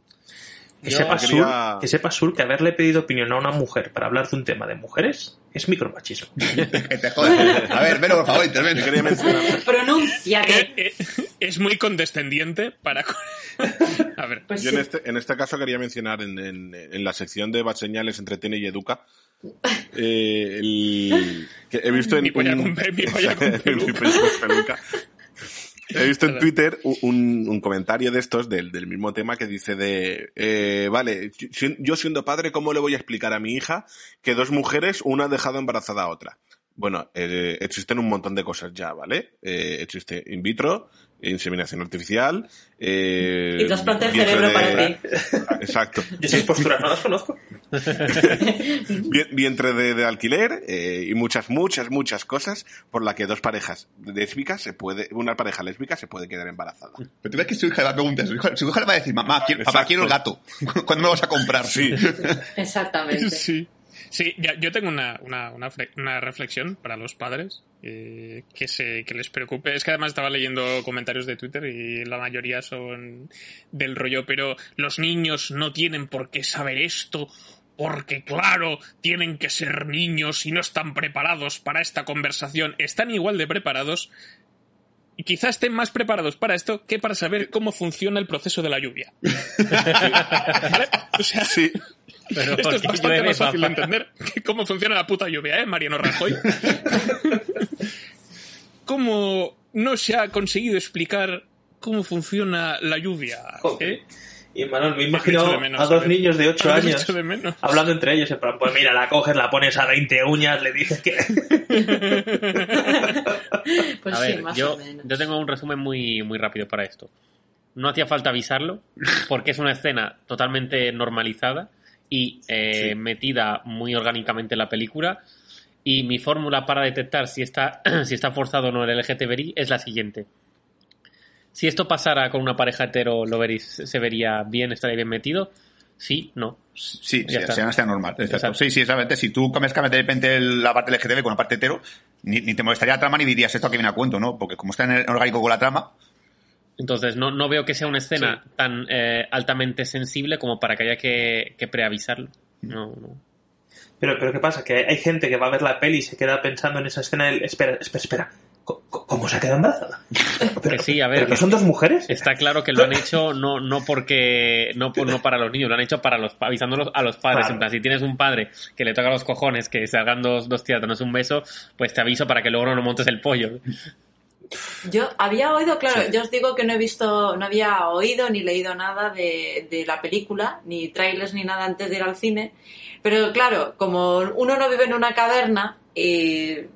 Que sepa, Sur, que sepa Sur que haberle pedido opinión a una mujer para hablar de un tema de mujeres es micromachismo. te. A ver, pero por favor, interven. Pronunciate. Eh, eh, es muy condescendiente para... a ver. Pues Yo en, este, en este caso quería mencionar en, en, en la sección de Señales Entretiene y Educa eh, el, que he visto en... Mi polla con, mi polla con He visto en Twitter un, un comentario de estos del, del, mismo tema que dice de, eh, vale, yo siendo padre, ¿cómo le voy a explicar a mi hija que dos mujeres, una ha dejado embarazada a otra? Bueno, eh, existen un montón de cosas ya, ¿vale? Eh, existe in vitro, inseminación artificial. Eh, y trasplante de cerebro para ti. Exacto. ¿Y esas posturas no las conozco? Vientre de, de alquiler eh, y muchas, muchas, muchas cosas por las que dos parejas lésbicas se puede, una pareja lésbica se puede quedar embarazada. Pero tú ves que su hija le va a preguntar, su hija, su hija le va a decir, mamá, quiero, papá, quiero el gato. ¿Cuándo me vas a comprar? Sí. Exactamente. Sí. Sí, ya, yo tengo una, una, una, reflexión para los padres eh, que, se, que les preocupe. Es que además estaba leyendo comentarios de Twitter y la mayoría son del rollo, pero los niños no tienen por qué saber esto. Porque claro, tienen que ser niños y no están preparados para esta conversación. Están igual de preparados y quizá estén más preparados para esto que para saber cómo funciona el proceso de la lluvia. ¿Vale? O sea, sí. Pero Esto es bastante más fácil de entender que cómo funciona la puta lluvia, ¿eh, Mariano Rajoy? ¿Cómo no se ha conseguido explicar cómo funciona la lluvia? ¿eh? Y Manuel, me imagino menos, a dos ¿sabes? niños de 8 años hablando entre ellos. En plan, pues mira, la coges, la pones a 20 uñas, le dices que. pues a sí, ver, más yo, o menos. yo tengo un resumen muy, muy rápido para esto. No hacía falta avisarlo, porque es una escena totalmente normalizada y eh, sí. metida muy orgánicamente en la película. Y mi fórmula para detectar si está, si está forzado o no el LGTBI es la siguiente. Si esto pasara con una pareja hetero, ¿lo veréis? ¿Se vería bien? ¿Estaría bien metido? Sí, no. Sí, sí, está. sea, normal. Exacto. Sí, sí, exactamente. Si tú cambias de repente la parte LGTB con la parte hetero, ni, ni te molestaría la trama ni dirías esto que viene a cuento, ¿no? Porque como está en el orgánico con la trama, entonces, no, no veo que sea una escena sí. tan eh, altamente sensible como para que haya que, que preavisarlo. No, no. Pero, pero ¿qué pasa? Que hay gente que va a ver la peli y se queda pensando en esa escena del, espera, espera, espera. ¿Cómo se ha quedado embarazada? Pero, que sí, a ver. ¿Pero que son dos mujeres? Está claro que lo han hecho no, no porque. No, no para los niños, lo han hecho para los avisándolos a los padres. Claro. En plan, si tienes un padre que le toca los cojones que se hagan dos, dos tías dándose un beso, pues te aviso para que luego no montes el pollo. Yo había oído, claro, sí. yo os digo que no he visto, no había oído ni leído nada de, de, la película, ni trailers ni nada antes de ir al cine, pero claro, como uno no vive en una caverna, eh,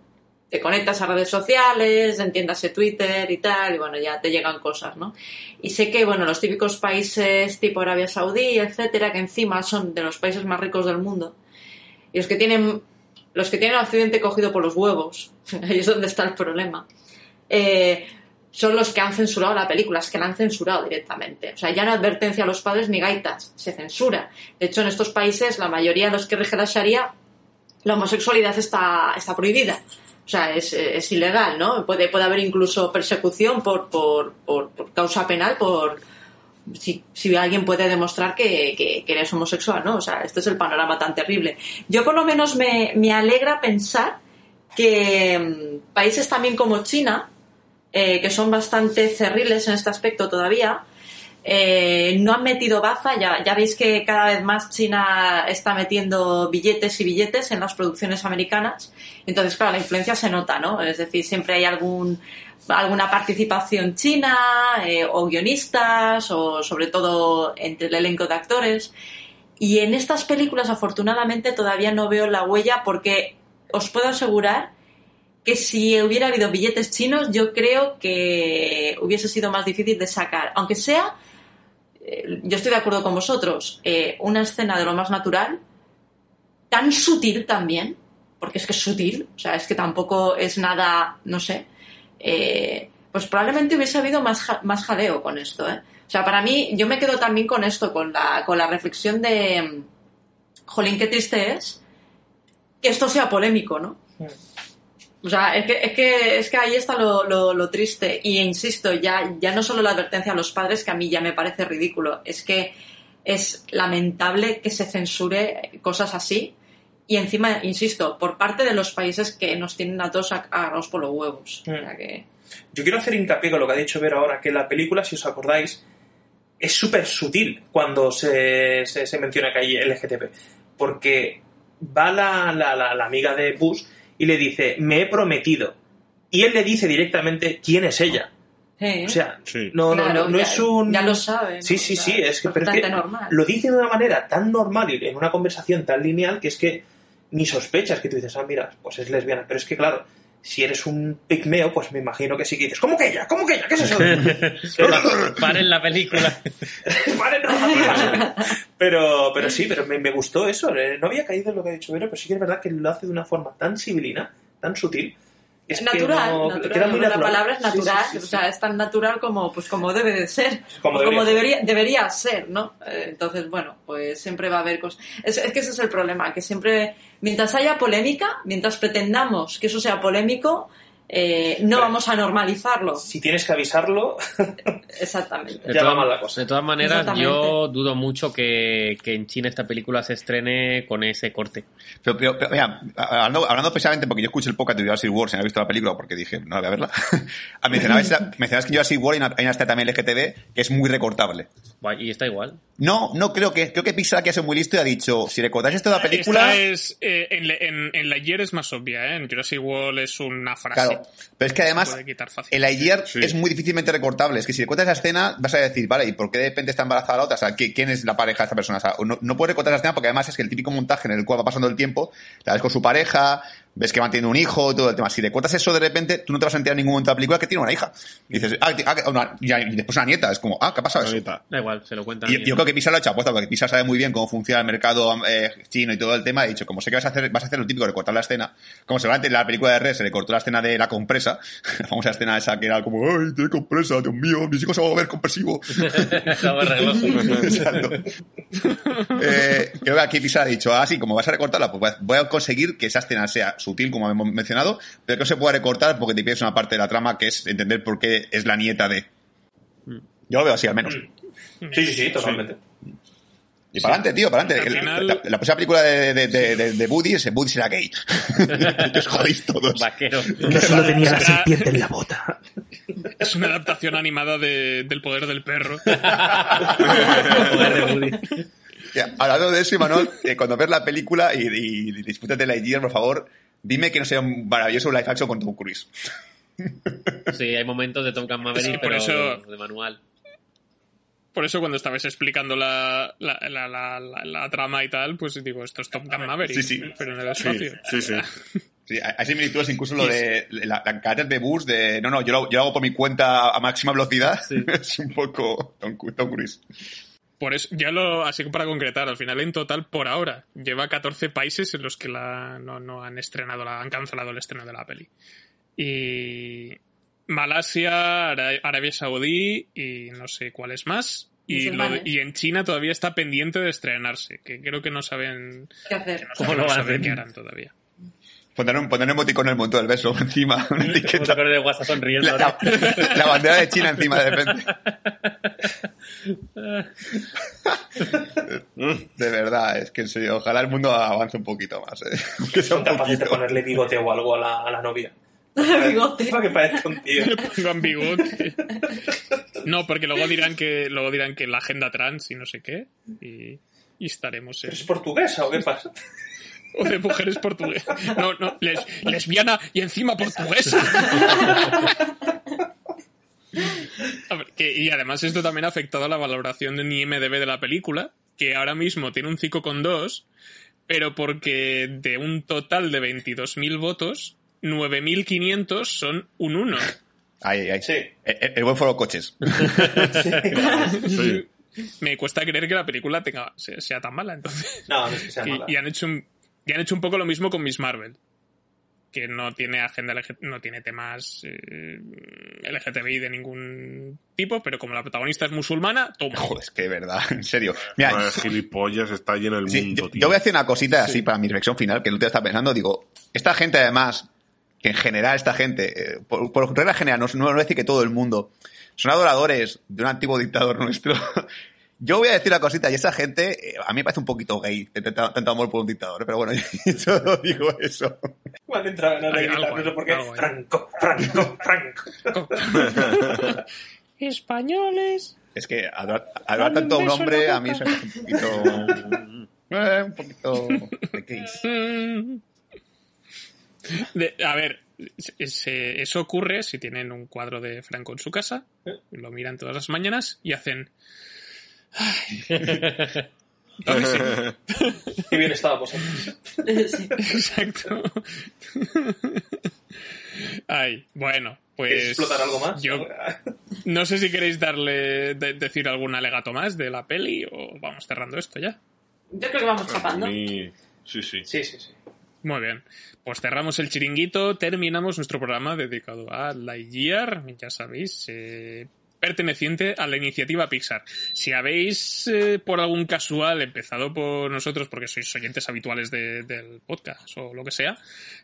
te conectas a redes sociales, entiéndase Twitter y tal, y bueno, ya te llegan cosas, ¿no? Y sé que, bueno, los típicos países tipo Arabia Saudí, etcétera, que encima son de los países más ricos del mundo, y los que tienen, los que tienen occidente cogido por los huevos, ahí es donde está el problema eh, son los que han censurado la película, es que la han censurado directamente. O sea, ya no advertencia a los padres ni gaitas, se censura. De hecho, en estos países, la mayoría de los que rige la Sharia, la homosexualidad está, está prohibida. O sea, es, es ilegal, ¿no? Puede, puede haber incluso persecución por, por, por, por causa penal, por, si, si, alguien puede demostrar que, que, eres homosexual, ¿no? O sea, este es el panorama tan terrible. Yo por lo menos me, me alegra pensar que mmm, países también como China, eh, que son bastante cerriles en este aspecto todavía, eh, no han metido baza, ya, ya veis que cada vez más China está metiendo billetes y billetes en las producciones americanas, entonces claro, la influencia se nota, ¿no? Es decir, siempre hay algún alguna participación china eh, o guionistas o sobre todo entre el elenco de actores y en estas películas afortunadamente todavía no veo la huella porque os puedo asegurar que si hubiera habido billetes chinos, yo creo que hubiese sido más difícil de sacar. Aunque sea, eh, yo estoy de acuerdo con vosotros, eh, una escena de lo más natural, tan sutil también, porque es que es sutil, o sea, es que tampoco es nada, no sé, eh, pues probablemente hubiese habido más, ja más jaleo con esto. ¿eh? O sea, para mí, yo me quedo también con esto, con la, con la reflexión de, jolín, qué triste es que esto sea polémico, ¿no? O sea, es que, es que, es que ahí está lo, lo, lo, triste. Y insisto, ya, ya no solo la advertencia a los padres, que a mí ya me parece ridículo, es que es lamentable que se censure cosas así. Y encima, insisto, por parte de los países que nos tienen a todos agarrados por los huevos. Mm. O sea que... Yo quiero hacer hincapié con lo que ha dicho Ver ahora, que la película, si os acordáis, es súper sutil cuando se, se, se, menciona que hay LGTB. Porque va la, la, la, la amiga de Bush y le dice, me he prometido. Y él le dice directamente quién es ella. Sí. O sea, Sí. no, no, Claro, no, no ya- es un... ya lo saben, Sí, ¿no? sí, sí, es que, pero es que normal. lo dice de una manera tan normal y en una conversación tan lineal que es que ni sospechas que tú dices, ah, mira, pues es lesbiana. Pero es que, claro, si eres un pigmeo, pues me imagino que sí que dices, ¿cómo que ella? ¿Cómo que ella? ¿Qué es eso? Paren la película. Vale, no, no, pero, pero sí, pero me, me gustó eso. eh, No había caído en lo que ha dicho Vero, pero sí que es verdad que lo hace de una forma tan civilina, tan sutil. Que es que natural, no- natural. queda muy la palabra es Sí, sí, natural, sí, o sea, es tan natural como, pues, como debe de ser, Como o debería ser. debería, debería ser, ¿no? Eh, Entonces, bueno, pues siempre va a haber cosas. Es, es que ese es el problema, que siempre, mientras haya polémica, mientras pretendamos que eso sea polémico, eh, no Pero- vamos a normalizarlo. Si tienes que avisarlo, Exactamente. De Ya va todas- mal la cosa. De todas maneras, yo dudo mucho que, que en China esta película se estrene con ese corte. Pero, pero, pero, mira, hablando, hablando precisamente porque yo escuché el podcast de Jurassic World, si no he visto la película, porque dije, no la voy a verla. Mencionabas, mencionabas que en Jurassic World hay una, hay una también LGTB que es muy recortable. Y está igual. No, no creo que, creo que Pixar que ha sido muy listo y ha dicho, si recordáis esto de la película, Esta es, eh, en, la- en, en Lightyear es más obvia, ¿eh? En Jurassic World es una frase. claro. Pero es que además, el Lightyear Sí. es muy difícilmente recortable. Es que si recortas esa escena, vas a decir, vale, ¿y por qué de repente está embarazada la otra? O sea, ¿qui- ¿quién es la pareja de esta persona? O sea, no, no puedes recortar esa escena porque además es que el típico montaje en el cual va pasando el tiempo, la ves con su pareja, ves que mantiene un hijo, todo el tema. Si recortas eso de repente, tú no te vas a enterar en ningún momento de la película que tiene una hija. Y dices, ah, ah, una- y después una nieta. Es como, ah, ¿qué ha pasado eso? Da igual, se lo cuentan. Y yo creo que Pixar lo ha hecho apuesta porque Pixar sabe muy bien cómo funciona el mercado eh, chino y todo el tema. Ha dicho, como sé que vas a hacer, vas a hacer lo típico de cortar la escena. Como seguramente en la película de Red se le cortó la escena de la compresa. La famosa escena esa que era como, ay, tiene compresa, Dios mío, mis hijos se van a ver compresivo. Exacto. Eh, creo que aquí Pixar ha dicho, ah, sí, como vas a recortarla, pues voy a conseguir que esa escena sea sutil, como hemos mencionado, pero que no se pueda recortar porque te pierdes una parte de la trama que es entender por qué es la nieta de. Yo lo veo así, al menos. sí, sí, sí, totalmente. Y para adelante, tío, para adelante. Final- La, la próxima película de, de, de, de, de Woody es Woody será gay. que os jodéis todos. Vaquero. Solo tenía la serpiente en la bota. Es una adaptación animada de, del poder del perro. Poder de Woody. Ya, hablando de eso, Imanol, eh, cuando ves la película y, y, y disfrútate la idea, por favor, dime que no sea un maravilloso live action con Tom Cruise. Sí, hay momentos de Tom Gun Maverick, Sí, por pero eso- de manual. Por eso cuando estabais explicando la, la, la, la, la- la trama y tal, pues digo, esto es Top Gun Maverick, Sí, sí. pero en el espacio. Sí, sí. Sí, hay hay similitudes, incluso lo de la, la carácter de Bus, de no, no, yo lo, yo lo hago por mi cuenta a máxima velocidad. Sí. es un poco Tom, Tom Cruise. Por eso, ya lo, así que para concretar, al final en total, por ahora, lleva 14 países en los que la, no, no han estrenado, la, han cancelado el estreno de la peli. Y Malasia, Ara- Arabia Saudí y no sé cuáles más. Y, lo y en China todavía está pendiente de estrenarse, que creo que no saben, ¿Qué hacer? ¿Cómo lo no saben qué harán todavía. Poner un, poner un emoticón en el momento del beso encima, una etiqueta. de WhatsApp sonriendo. La, la- la bandera de China encima de repente. De verdad, es que en serio, ojalá el mundo avance un poquito más. ¿eh? Aunque sea Son un capaces de ponerle bigote o algo a la, a la novia. Bigote. Para que parezca un tío. En bigote. No, porque luego dirán que luego dirán que la agenda trans y no sé qué. Y, y estaremos en... ¿Es portuguesa o qué pasa? O de mujeres portuguesas. No, no, les- lesbiana y encima portuguesa. A ver, que- y además esto también ha afectado a la valoración de IMDB de la película, que ahora mismo tiene un 5,2, pero porque de un total de 22.000 votos, 9.500 son un 1. Ahí, ahí. Sí. El, el- el buen foro coches. Sí. Me cuesta creer que la película tenga, sea, sea tan mala, entonces. No, no es que sea Y, mala. y han hecho un, y han hecho un poco lo mismo con Miss Marvel. Que no tiene agenda no tiene temas eh, LGTBI de ningún tipo, pero como la protagonista es musulmana, toma. Joder, es que de verdad, en serio. Mira, Madre, gilipollas está lleno el sí, mundo, yo, tío. yo voy a hacer una cosita así para mi reflexión final, que otro día estaba pensando, digo, esta gente además, que en general esta gente, eh, por, por regla general, no, no voy a decir que todo el mundo, son adoradores de un antiguo dictador nuestro. Yo voy a decir una cosita, y esa gente, eh, a mí me parece un poquito gay, tanto amor por un dictador, pero bueno, yo solo digo eso. Cuando entra en la algo no sé por qué. Franco, Franco, Franco. Españoles. Es que adorar, adorar tanto a un hombre a mí se me hace un poquito... eh, un poquito... de. De- a ver, se- eso ocurre si tienen un cuadro de Franco en su casa, lo miran todas las mañanas y hacen. Sí, Qué bien estábamos antes. Sí. exacto. Ay, bueno, pues. ¿Quieres explotar algo más? Yo no sé si queréis darle de- decir algún alegato más de la peli o vamos cerrando esto ya. Yo creo que vamos chapando. A mí- Sí, sí. Sí, sí, sí. Muy bien. Pues cerramos el chiringuito, terminamos nuestro programa dedicado a Lightyear, ya sabéis, eh, perteneciente a la iniciativa Pixar. Si habéis, eh, por algún casual, empezado por nosotros, porque sois oyentes habituales de- del podcast o lo que sea,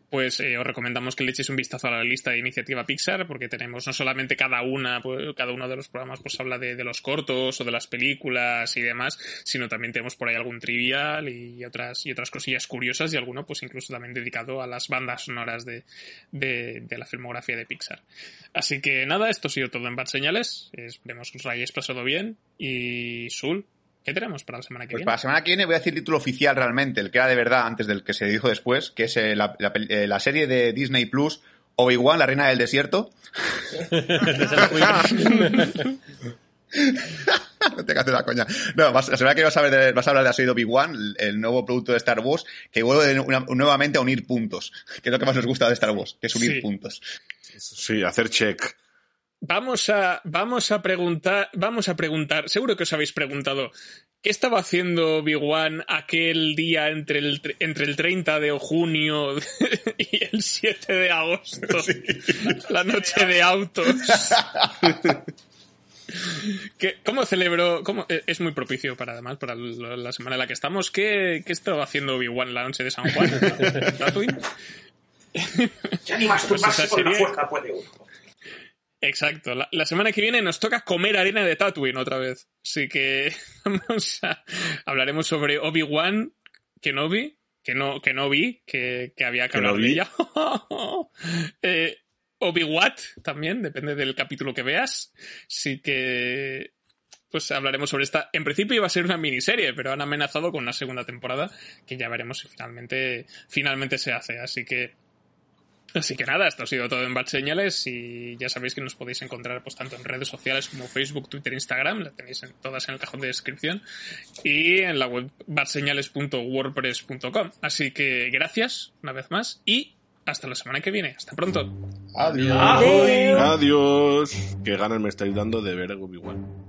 pues eh, os recomendamos que le echéis un vistazo a la lista de iniciativa Pixar, porque tenemos no solamente cada una, pues, cada uno de los programas pues habla de, los cortos o de las películas y demás, sino también tenemos por ahí algún trivial y otras, y otras cosillas curiosas y alguno pues incluso también dedicado a las bandas sonoras de, de, de la filmografía de Pixar. Así que nada, esto ha sido todo en Bad Señales. Esperemos que os lo hayáis pasado bien. Y Sul, ¿qué tenemos para la semana que Pues viene? para la semana que viene voy a decir el título oficial realmente, el que era de verdad antes del que se dijo después, que es eh, la, eh, la serie de Disney Plus Obi-Wan, la reina del desierto. no te hagas la coña. No, vas- la semana que viene vas a, ver de- vas a hablar de la serie de Obi-Wan, el, el nuevo producto de Star Wars, que vuelve una- nuevamente a unir puntos, que es lo que más nos gusta de Star Wars, que es unir Sí. puntos. Sí, hacer check. Vamos a, vamos a preguntar, vamos a preguntar, seguro que os habéis preguntado, ¿qué estaba haciendo Obi-Wan aquel día entre el, tre- entre el 30 de junio y el 7 de agosto? La noche de autos. ¿Qué- ¿Cómo celebró? Cómo, eh, es muy propicio para además para la semana en la que estamos. ¿Qué, qué estaba haciendo Obi-Wan la noche de San Juan? Ya ni Pues con la fuerza puede uno. Exacto. La, la semana que viene nos toca comer arena de Tatooine otra vez. Así que vamos a, hablaremos sobre Obi-Wan Kenobi, que no, que no vi, que, que había que hablar de ella. eh, Obi-Wat también, depende del capítulo que veas. Así que pues hablaremos sobre esta. En principio iba a ser una miniserie, pero han amenazado con una segunda temporada que ya veremos si finalmente, finalmente se hace. Así que Así que nada, esto ha sido todo en Bad Señales y ya sabéis que nos podéis encontrar pues tanto en redes sociales como Facebook, Twitter, Instagram, la tenéis en- todas en el cajón de descripción y en la web badseñales.wordpress.com. Así que gracias una vez más y hasta la semana que viene. Hasta pronto. Adiós. Adeu. Adiós. Qué ganas me estáis dando de ver a Obi-Wan.